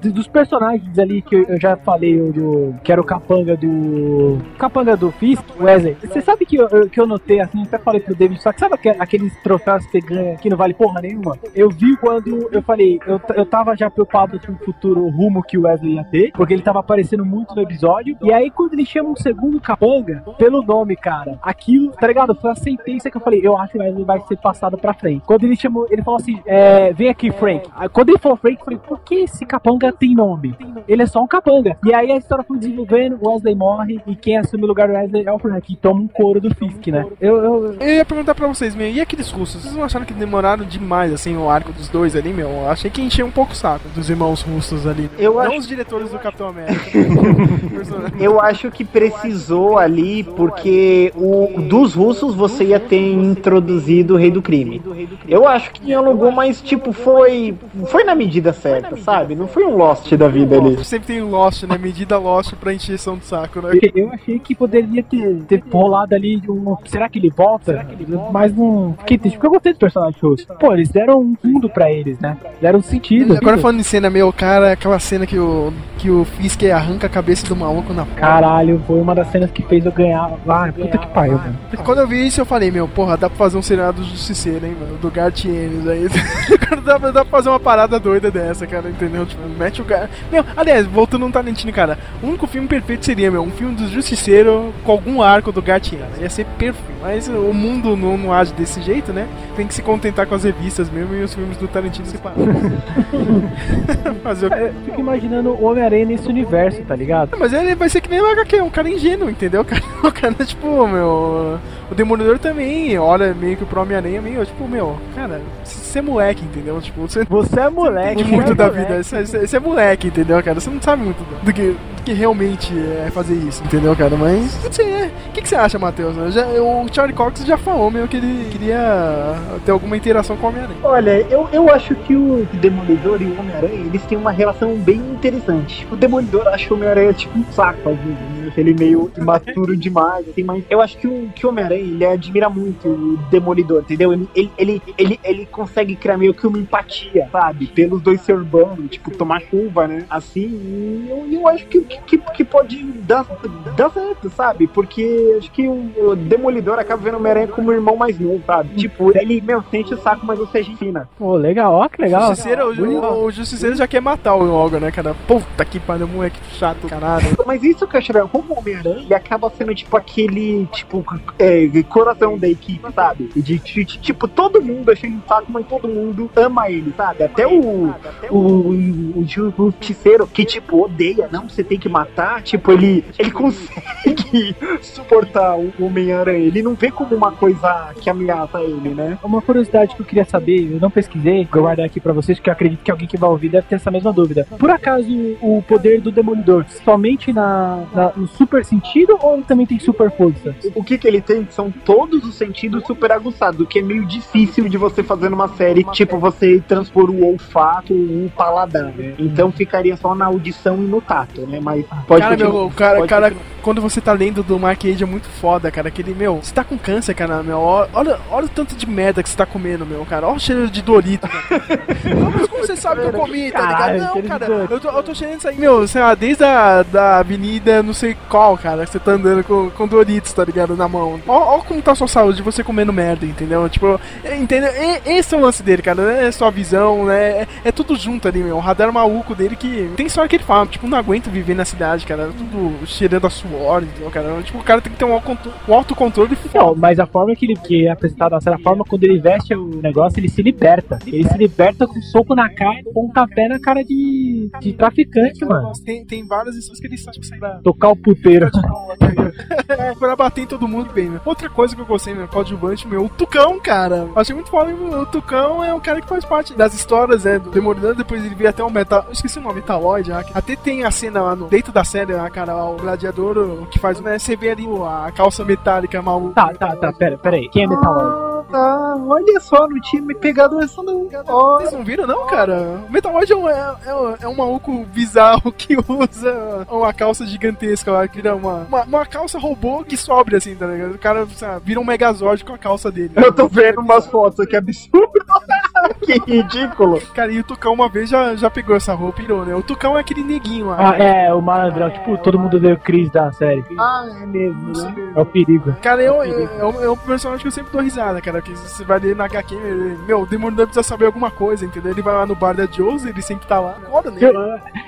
d- dos personagens ali que eu, já falei, o do, que era o capanga do. Capanga do Fisk, Wesley. Você sabe que eu, que eu notei assim, até falei pro David, só que sabe aque- aqueles troféus que você ganha que não vale porra nenhuma? Eu vi quando eu falei, eu, eu tava já preocupado com o futuro rumo que o Wesley ia ter, porque ele tava aparecendo muito no episódio. E aí, quando ele chama um segundo capanga, pelo nome, cara, aquilo, tá ligado? Foi a sentença que eu falei, eu acho que o Wesley vai ser passado pra frente. Quando ele chamou, ele falou assim, é, vem aqui, Frank. Quando ele falou Frank, eu falei, por que esse capanga tem nome? Ele é só um capanga. E aí a história foi desenvolvendo, o Wesley morre, e quem assume o lugar do Wesley é o Frank, e toma um couro do Fisk, né? Eu, eu, Eu ia perguntar pra vocês, meu, e aqueles russos? Vocês não acharam que demoraram demais, assim, o arco dos dois ali, meu? Eu achei que encheu um pouco o saco dos irmãos russos ali. Eu não acho- os diretores do Capitão América. [LAUGHS] Eu acho que precisou ali, porque o dos russos você ia ter introduzido o Rei do Crime. Eu acho que dialogou, mas tipo, foi. Foi na medida certa, sabe? Não foi um Lost da vida ali. Sempre tem o Lost, né? Medida Lost pra encheção do saco, né? Eu achei que poderia ter, ter rolado ali um. Será que ele volta? Mas não. Fiquei triste, porque eu gostei do personagem russo. Pô, eles deram um fundo pra eles, né? Deram um sentido. Agora falando em cena, meu, cara, aquela cena que o, que o Fisk arranca a cabeça do maluco na porta. Caralho, foi uma das cenas que fez eu ganhar. Ah, puta que pariu, mano. Quando eu vi isso, eu falei, meu, porra, dá pra fazer um seriado do Justiceiro, hein, mano? Do Garth Ennis aí. [LAUGHS] Dá, dá pra fazer uma parada doida dessa, cara, entendeu? Tipo, mete o cara. Meu, aliás, voltando no Tarantino, cara, o único filme perfeito seria, meu, um filme do Justiceiro com algum arco do Ennis. Ia ser perfeito. Mas o mundo não, não age desse jeito, né? Tem que se contentar com as revistas mesmo e os filmes do Tarantino separados. [LAUGHS] fazer o Eu fico imaginando o Homem-Aranha nesse universo, tá ligado? mas ele vai ser que nem o HQ, um cara ingênuo, entendeu? [LAUGHS] O cara, o cara tipo, meu. O Demolidor também olha meio que pro Homem-Aranha, meio, tipo, meu, cara, você é moleque, entendeu? Tipo, você Você é moleque, não [LAUGHS] muito é da moleque. vida, você, você- você é moleque, entendeu, cara? Você não sabe muito do que, que realmente é fazer isso, entendeu, cara? Mas, não sei, é. O que, que você acha, Matheus? Eu já- o Charlie Cox já falou, meu, que ele queria ter alguma interação com o Homem-Aranha. Olha, eu, eu acho que o Demolidor e o Homem-Aranha, eles têm uma relação bem interessante. O Demolidor acha o Homem-Aranha tipo um saco, às vezes, né? Ele meio imaturo demais, assim, mas eu acho que o, que o Homem-Aranha, ele admira muito o Demolidor, entendeu? Ele, ele, ele, ele, ele consegue criar meio que uma empatia, sabe? Pelos dois se urbano, tipo, tomar chuva, né? Assim, e eu, eu acho que, que, que pode dar, dar certo, sabe? Porque acho que o, o Demolidor acaba vendo o Homem-Aranha como o irmão mais novo, sabe? Tipo, ele, meu, sente o saco, mas você é fina. Pô, legal, ó, que legal. O Justiceiro, o, o Justiceiro já quer matar o logo, né, cara? Puta que pariu, moleque chato, caralho. Mas isso que eu acho legal, como o Homem-Aranha, ele acaba sendo tipo aquele, tipo, é, coração da equipe, sabe? De, de- de- tipo, todo mundo achando um saco, mas todo mundo ama ele, sabe? Até o, o, o, o justiceiro que, tipo, odeia. Não, você tem tem que matar, tipo, ele, ele [LAUGHS] consegue suportar o Homem-Aranha. Ele não vê como uma coisa que ameaça ele, né? Uma curiosidade que eu queria saber, eu não pesquisei, vou guardar aqui pra vocês, porque eu acredito que alguém que vai ouvir deve ter essa mesma dúvida. Por acaso, o poder do Demolidor somente na, na- no super sentido ou ele também tem super força? O que que ele tem são todos os sentidos super aguçados, o que é meio difícil de você fazer numa série, tipo você transpor o olfato, o paladar, né? Então ficaria só na audição e no tato, né? Mas pode cara, continuar, meu, o cara, pode cara, continuar. quando você tá lendo do Mark Age é muito foda, cara. Aquele, meu, você tá com câncer, cara, meu. Olha, olha o tanto de merda que você tá comendo, meu, cara. Olha o cheiro de Dorito, cara. Mas como você sabe que eu comi, tá ligado? Não, cara. Eu tô, eu tô cheirando isso aí, meu, sei lá, desde a da avenida não sei qual, cara. que Você tá andando com, com Doritos, tá ligado? Na mão. Ó como tá a sua saúde, você comendo merda, entendeu? Tipo, é, entendeu? E- esse é o lance dele, cara. Não é só a visão, né? É, é tudo junto ali, meu. O radar maluco dele que. Tem história que ele fala, tipo, não aguento viver na cidade, cara. Tudo cheirando a suor, entendeu, cara? Tipo, o cara tem que ter um, um autocontrole Não, mas a forma que ele que é apresentado na série, a forma quando ele veste o negócio, ele se liberta. Ele se liberta com um soco na cara e pontapé na cara de, de traficante, mano. Tem, tem várias histórias que ele sabe sair. Tocar o puteiro. [LAUGHS] É, pra bater em todo mundo bem, né? Outra coisa que eu gostei, meu, coadjuvante, meu, o Tucão, cara. Achei muito foda, meu, o Tucão é o cara que faz parte das histórias, né, do Demolidor, depois ele vira até um metal... Eu esqueci o nome, Metaloid, né? Até tem a cena lá no... dentro da série, né, cara, o gladiador o que faz, né, você vê ali a calça metálica maluca. Tá, tá, tá, pera, pera aí. Quem é Metaloid? Ah, olha só, não tinha me pegado essa não. Vocês não viram, não, cara? O Metaloid é um, é, é um- é um maluco bizarro [LAUGHS] que usa uma calça gigantesca lá, que vira uma, uma, uma calça robô que sobe, assim, tá ligado? O cara sabe, vira um Megazord com a calça dele. eu tô vendo umas fotos aqui absurdas. [LAUGHS] que ridículo. Cara, e o Tucão uma vez já, já pegou essa roupa e irou, né? O Tucão é aquele neguinho lá. Ah, é, o malandrão, tipo, todo mundo deu Cris da série. Ah, é mesmo, né? É o perigo. Cara, eu, eu, é um- é um personagem que eu sempre dou risada, cara. Que você vai ler na HQ, ele- meu, o Demolidor precisa saber alguma coisa, entendeu? Ele vai lá no bar da Josie, ele sempre tá lá. Acorda nele.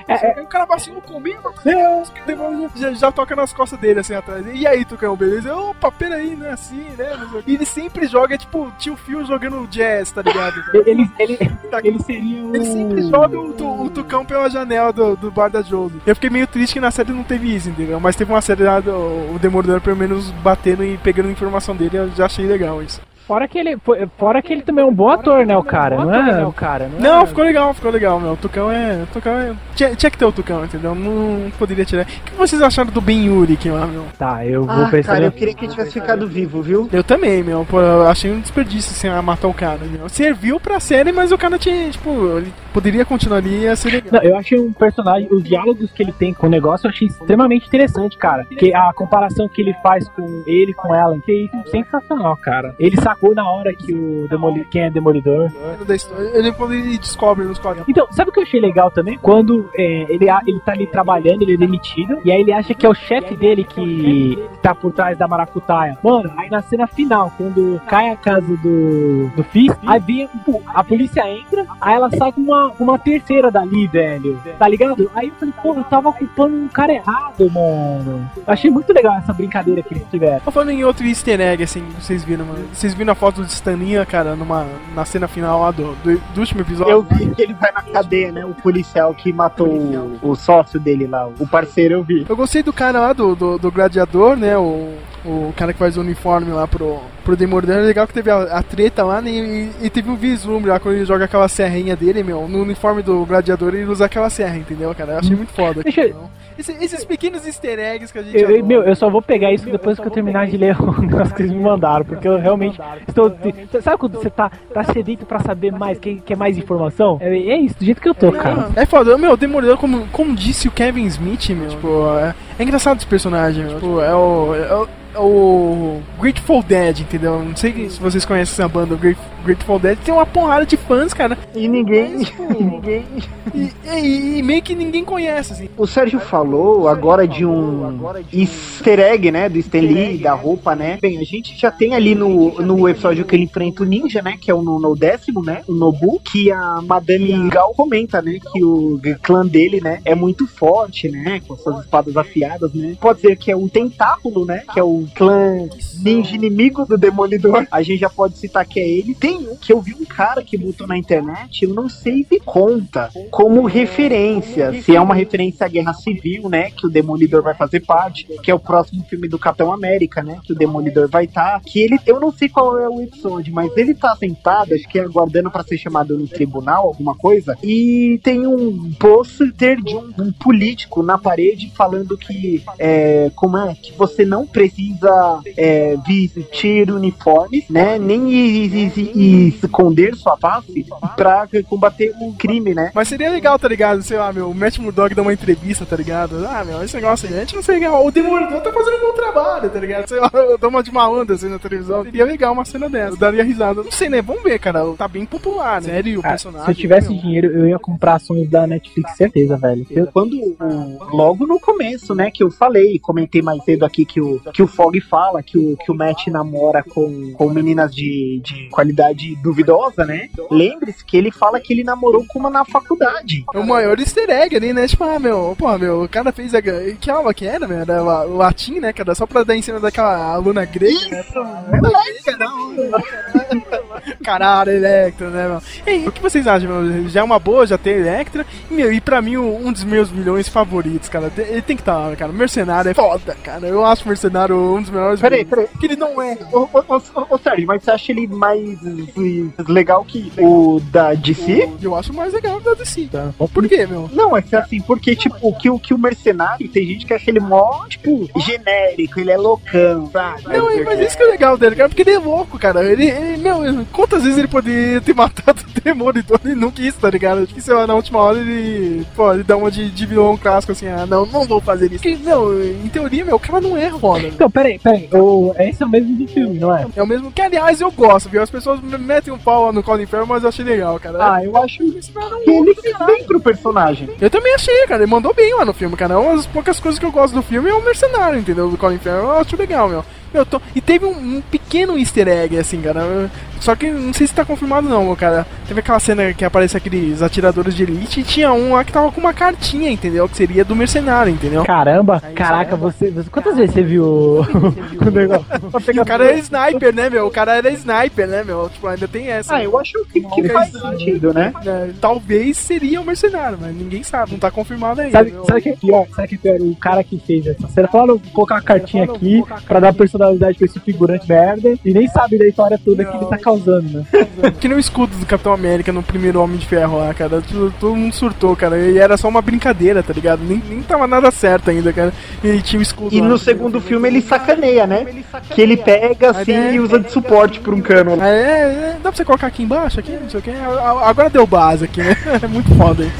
É, o cara vacilou comigo, Deus, que o Demolidor já, já toca nas costas dele, assim, atrás. E aí, Tucão, beleza? Opa, peraí, não é assim, né? O. E ele sempre joga, tipo, tio Phil jogando jazz, tá ligado? [LAUGHS] Ele, ele, ele seria o. Ele sempre joga o, tu- o Tucão pela janela do, do bar da Josie. Eu fiquei meio triste que na série não teve isso, entendeu? Mas teve uma série lá do o Demolidor pelo menos batendo e pegando informação dele, eu já achei legal isso. Fora que ele, fora que ele também é um bom ator, né, o cara, não é? O cara, Não, ficou legal, ficou legal, meu. O Tucão é. O Tucão é. Tinha, tinha que ter o Tucão, entendeu? Não poderia tirar. O que vocês acharam do Ben Urich lá, meu? Tá, eu vou Ah, prestar. cara, eu queria que ele tivesse ficado vivo, viu? Eu também, meu. Pô, eu achei um desperdício sem matar o cara, meu. Serviu pra série, mas o cara tinha, tipo, ele poderia continuar ali e ia ser legal. Não, eu achei um personagem, os diálogos que ele tem com o negócio, eu achei extremamente interessante, cara. Que a comparação que ele faz com ele com ela, que é isso, sensacional, cara. Ele sacou na hora que o Demoli quem é Demolidor. Ele, descobre nos quadrinhos. Então, sabe o que eu achei legal também? Quando é, ele, ele tá ali trabalhando, ele é demitido, e aí ele acha que é o chefe dele que tá por trás da maracutaia. Mano, aí na cena final, quando cai a casa do, do Fist, aí vem, a polícia entra, aí ela sai com uma, uma terceira dali, velho. Tá ligado? Aí eu falei, pô, eu tava culpando um cara errado, mano. Eu achei muito legal essa brincadeira que eles tiveram. Tô falando em outro easter egg, assim, vocês viram, mano. Vocês viram a foto do Staninha, cara, numa, na cena final lá do, do, do último episódio? Eu vi que ele vai na cadeia, né? O policial que matou o, o sócio dele lá, o parceiro, eu vi. Eu gostei do cara lá, do, do, do gladiador, né? O, o cara que faz o uniforme lá pro, pro Demolidor. É legal que teve a, a treta lá, né? E, e teve um vislumbre lá quando ele joga aquela serrinha dele, meu. No uniforme do gladiador ele usa aquela serra, entendeu, cara? Eu achei muito foda. Deixa eu- então. Esse- esses pequenos easter eggs que a gente. Eu, eu- adora. meu, eu só vou pegar isso depois que eu terminar de ler o negócio que eles me mandaram, porque eu realmente estou. Sabe quando você tá, tá sedento pra saber mais, quer, quer mais informação? É, é isso, do jeito que eu tô, cara. É foda, meu, Demolidor, como, como disse o Kevin Smith, meu, tipo, é, é engraçado esse personagem, meu, tipo, é o, é o, é o Grateful Dead, entendeu? Não sei se vocês conhecem essa banda, o Grat- Grateful Dead, tem uma porrada de fãs, cara, E ninguém. Mas, pô, [LAUGHS] ninguém. e, e- e meio que ninguém conhece, assim. O Sérgio falou agora de um easter egg, né? Do Stan Lee, da roupa, né? Bem, a gente já tem ali no, no episódio que ele enfrenta o ninja, né? Que é o no, no décimo, né? O Nobu, que a Madame Gal comenta, né? Que o clã dele, né? É muito forte, né? Com suas espadas afiadas, né? Pode ser que é o Tentáculo, né? Que é o clã ninja inimigo do Demolidor. A gente já pode citar que é ele. Tem um que eu vi um cara que botou na internet, eu não sei se conta como referência, se é uma referência à Guerra Civil, né, que o Demolidor vai fazer parte, que é o próximo filme do Capitão América, né, que o Demolidor vai estar, que ele, eu não sei qual é o episódio, mas ele tá sentado, acho que é aguardando para ser chamado no tribunal, alguma coisa, e tem um pôster de um, um político na parede falando que, é, como é, que você não precisa é, vestir uniformes, né, nem e, e- e esconder sua face pra combater o crime, né. Mas seria legal, tá ligado? Sei lá, meu, o Matt Murdock dá uma entrevista, tá ligado? Ah, meu, esse negócio aí, a gente não sei legal. O Demolidor tá fazendo um bom trabalho, tá ligado? Sei lá, [LAUGHS] eu dou uma de malandro assim na televisão. Seria legal uma cena dessa. Eu daria risada. Não sei, né? Vamos ver, cara. Tá bem popular, né? Sério, o Cara, personagem. se eu tivesse meu. dinheiro, eu ia comprar ações da Netflix, certeza, velho. Eu- Quando logo no começo, né, que eu falei, comentei mais cedo aqui que o, que o Fog fala que o, que o Matt namora com, com meninas de, de qualidade duvidosa, né? Lembre-se que ele fala que ele namorou com uma na faculdade. É o maior easter egg ali, né? Tipo, ah, meu, pô, meu, o cara fez. A... Que aula que era, meu? Era la- latim, né, cara? Só pra dar em cima daquela aluna grega, né? Caralho, Electra, né, meu? Ei, o que vocês acham, meu? Já é uma boa, já tem Electra. E, meu, e pra mim, um dos meus vilões favoritos, cara. Ele tem que estar lá, cara. Mercenário é foda, cara. Eu acho o Mercenário um dos melhores Peraí, peraí. Que ele não é. Ô, ô, ô, ô, Sérgio, mas você acha ele mais legal que o da DC? Eu acho mais legal da DC. Tá? Por quê, meu? Não, é que assim, porque, tipo, que, o- que o mercenário, tem gente que acha ele mó, tipo, genérico, ele é loucão, sabe? Não, é, mas isso que é legal dele, cara, porque ele é louco, cara. Ele, ele meu, quantas vezes ele poderia ter matado o Demolidor e não quis, tá ligado? Acho que, sei lá, na última hora ele, pô, ele dá uma de, de vilão clássico assim, ah, não, não vou fazer isso. Porque, meu, em teoria, meu, o cara não é foda. Então, peraí, peraí. O... Esse é o mesmo do filme, não é? É o mesmo que, aliás, eu gosto, viu? As pessoas me metem um pau lá no Colin Farrell, mas eu achei legal, cara. Ah, eu acho que ele fez bem pro personagem. Eu também achei, cara. Ele mandou bem lá no filme, cara. Uma das poucas coisas que eu gosto do filme é o mercenário, entendeu? Do Colin Farrell. Eu acho legal, meu. Eu tô... E teve um, um pequeno easter egg, assim, cara. Só que não sei se tá confirmado, não, meu, cara. Teve aquela cena que aparece aqueles atiradores de elite e tinha um lá que tava com uma cartinha, entendeu? Que seria do mercenário, entendeu? Caramba, caraca, você, você- Quantas vezes você viu o, [LAUGHS] o negócio? O cara era sniper, né, meu? O cara era sniper, né, meu? Tipo, ainda tem essa. Ah, eu acho que, que faz sentido, né? É, talvez seria o mercenário, mas ninguém sabe, não tá confirmado ainda. Sabe, que é pior? Sabe que é pior? O cara que fez essa cena falou, vou colocar uma cartinha aqui pra dar personalidade pra esse figurante merda e nem sabe da história toda que ele tá causando, né? [LAUGHS] Que nem o escudo do Capitão América no primeiro Homem de Ferro lá, cara. Todo, todo mundo surtou, cara. E era só uma brincadeira, tá ligado? Nem, nem tava nada certo ainda, cara. E tinha o escudo E lá. no segundo filme ele sacaneia, né? Que ele pega assim e usa de suporte pra um cano. É, é, dá pra você colocar aqui embaixo, aqui, não sei o que. Agora deu base aqui, né? [LAUGHS] É muito foda, hein?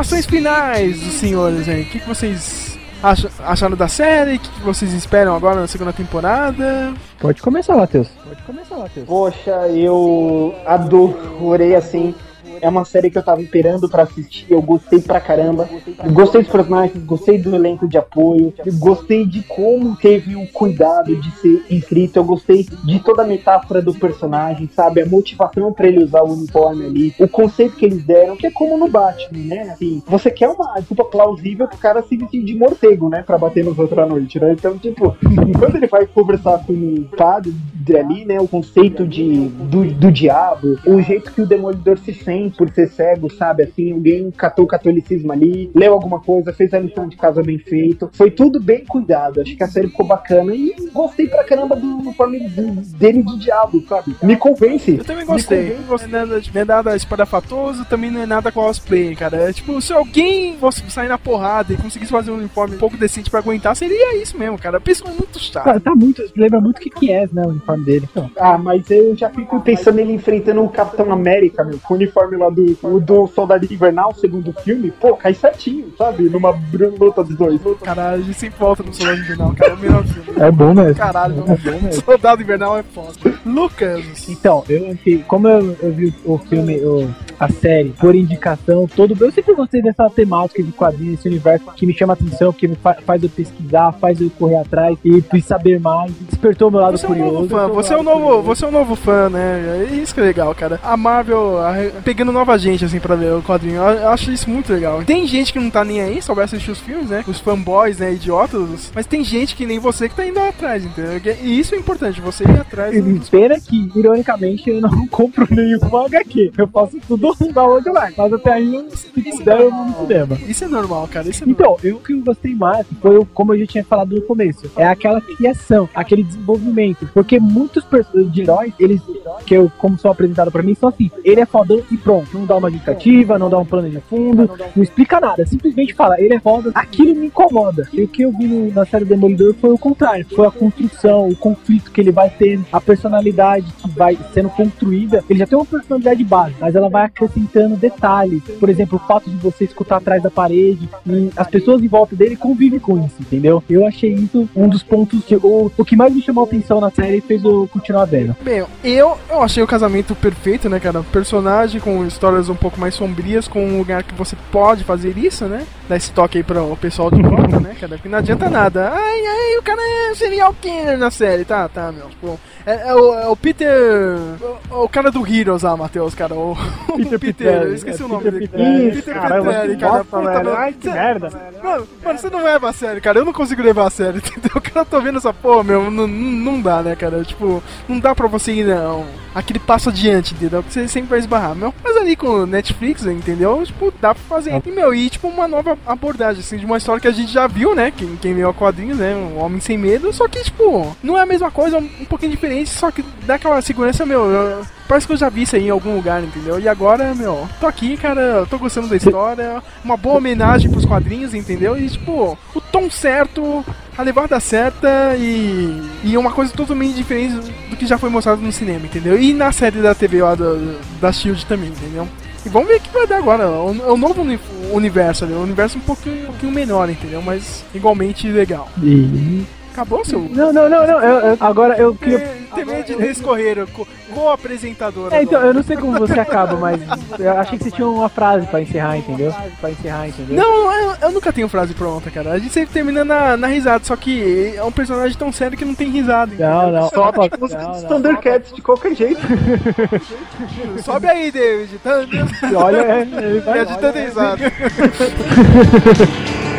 Considerações finais dos senhores aí. O que, que vocês acham, acharam da série? O que, que vocês esperam agora na segunda temporada? Pode começar, Matheus. Pode começar, Matheus. Poxa, eu adorei assim. É uma série que eu tava esperando pra assistir. Eu gostei pra caramba. Gostei dos personagens, gostei do elenco de apoio. Gostei de como teve o cuidado de ser escrito. Eu gostei de toda a metáfora do personagem, sabe? A motivação pra ele usar o uniforme ali. O conceito que eles deram, que é como no Batman, né? Assim, você quer uma desculpa plausível pro cara se vestir de morcego, né? Pra bater nos outros à noite, né? Então, tipo, [LAUGHS] quando ele vai conversar com o padre ali, né? O conceito de, do, do diabo, o jeito que o demolidor se sente por ser cego, sabe? Assim, alguém catou o catolicismo ali, leu alguma coisa, fez a lição de casa bem feito. Foi tudo bem cuidado. Acho que a série ficou bacana e gostei pra caramba do uniforme dele de diabo, sabe? Me convence. Eu também gostei. Não gostei nada não é nada espadafatoso, também não é nada cosplay, cara. É tipo, se alguém fosse sair na porrada e conseguisse fazer um uniforme um pouco decente pra aguentar, seria isso mesmo, cara. A pessoa é muito. Cara, tá muito. Lembra muito o que que é, né? O uniforme uniforme dele. Então, Ah, mas eu já fico pensando ele enfrentando o Capitão América, meu, com o uniforme lá do, o do Soldado Invernal, segundo filme, pô, cai certinho, sabe? Numa luta dos dois. Caralho, a gente sempre volta no Soldado Invernal, cara. É o melhor filme. é bom mesmo. Caralho, é bom mesmo. Soldado Invernal é foda. Lucas. Então, eu achei- como eu, eu vi o filme, o- a série, por indicação, todo. Eu sempre gostei dessa temática de quadrinhos, esse universo que me chama atenção, que me fa- faz eu pesquisar, faz eu correr atrás e, e saber mais. Despertou o meu lado Você é um curioso. novo fã, você é um novo, você é um novo fã, né? É isso que é legal, cara. A Marvel a- pegando nova gente, assim, pra ver o quadrinho. Eu, acho isso muito legal. Tem gente que não tá nem aí, só vai assistir os filmes, né? Os fanboys, né? Idiotas. Mas tem gente que nem você que tá indo atrás, entendeu? E isso é importante, você ir atrás. Pena que, ironicamente, eu não [LAUGHS] compro nenhuma HQ. Eu faço tudo da onde vai. Mas até aí, se puder, eu vou no cinema. Isso é normal, cara. Isso é normal. Então, eu o que eu gostei mais foi, como eu já tinha falado no começo, é aquela criação, aquele desenvolvimento. Porque muitos personagens de heróis, eles, que eu, como são apresentados pra mim, são assim: ele é fodão e pronto. Não dá uma justificativa, não dá um plano de fundo, não explica nada. Simplesmente fala, ele é foda, aquilo me incomoda. E o que eu vi no- na série Demolidor foi o contrário: foi a construção, o conflito que ele vai tendo, a personalidade que vai sendo construída. Ele já tem uma personalidade base, mas ela vai acrescentando detalhes. Por exemplo, o fato de você escutar atrás da parede e as pessoas em volta dele convivem com isso, entendeu? Eu achei isso um dos pontos que o, o que mais me chamou a atenção na série e fez eu continuar vendo. Bem, eu, eu achei o casamento perfeito, né, cara? Personagem com histórias um pouco mais sombrias, com um lugar que você pode fazer isso, né? Dar esse toque aí pro pessoal de volta, né, cara? Porque não adianta nada. Ai, ai, o cara é serial killer na série. Tá, tá, meu. Tipo, é, é o, é o Peter. O, o cara do Heroes lá, Matheus, cara. O, [LAUGHS] Peter, eu esqueci é, o nome Peter dele. Peter Caramba, Petrelli, cara. Puta, velho. Ai, que Cê- merda. Mano, mano, você não leva a sério, cara. Eu não consigo levar a sério, [LAUGHS] entendeu? O cara tá vendo essa porra, meu. Não, não dá, né, cara? Tipo, não dá pra você ir, não. Aquele passo adiante, entendeu? Que você sempre vai esbarrar, meu. Mas ali com o Netflix, entendeu? Tipo, dá pra fazer. E, meu, e tipo, uma nova abordagem, assim, de uma história que a gente já viu, né? Quem, quem viu a quadrinhos, né? Um Homem Sem Medo. Só que, tipo, não é a mesma coisa, é um, um pouquinho diferente. Só que dá aquela segurança, meu. eu- Parece que eu já vi isso aí em algum lugar, entendeu? E agora, meu, tô aqui, cara, tô gostando da história. Uma boa homenagem pros quadrinhos, entendeu? E, tipo, o tom certo, a levada certa e, e uma coisa totalmente diferente do que já foi mostrado no cinema, entendeu? E na série da TV lá do- da Shield também, entendeu? E vamos ver o que vai dar agora. É um é novo uni- universo ali, um universo um pouquinho, um pouquinho menor, entendeu? Mas igualmente legal. Acabou seu. Não, não, não, não. eu- eu- agora eu queria. Terminei de descorrer, co- co-apresentadora. É, então, agora. eu não sei como você acaba, mas eu achei que você tinha uma frase pra encerrar, entendeu? Pra encerrar, entendeu? Não, eu, eu nunca tenho frase pronta, cara. A gente sempre termina na, na risada, só que é um personagem tão sério que não tem risada. Não, não. Só Não, tipo, os não, não. Thundercats de qualquer jeito. [LAUGHS] Sobe aí, David. Olha, é, ele me vai. agitando risada. [LAUGHS]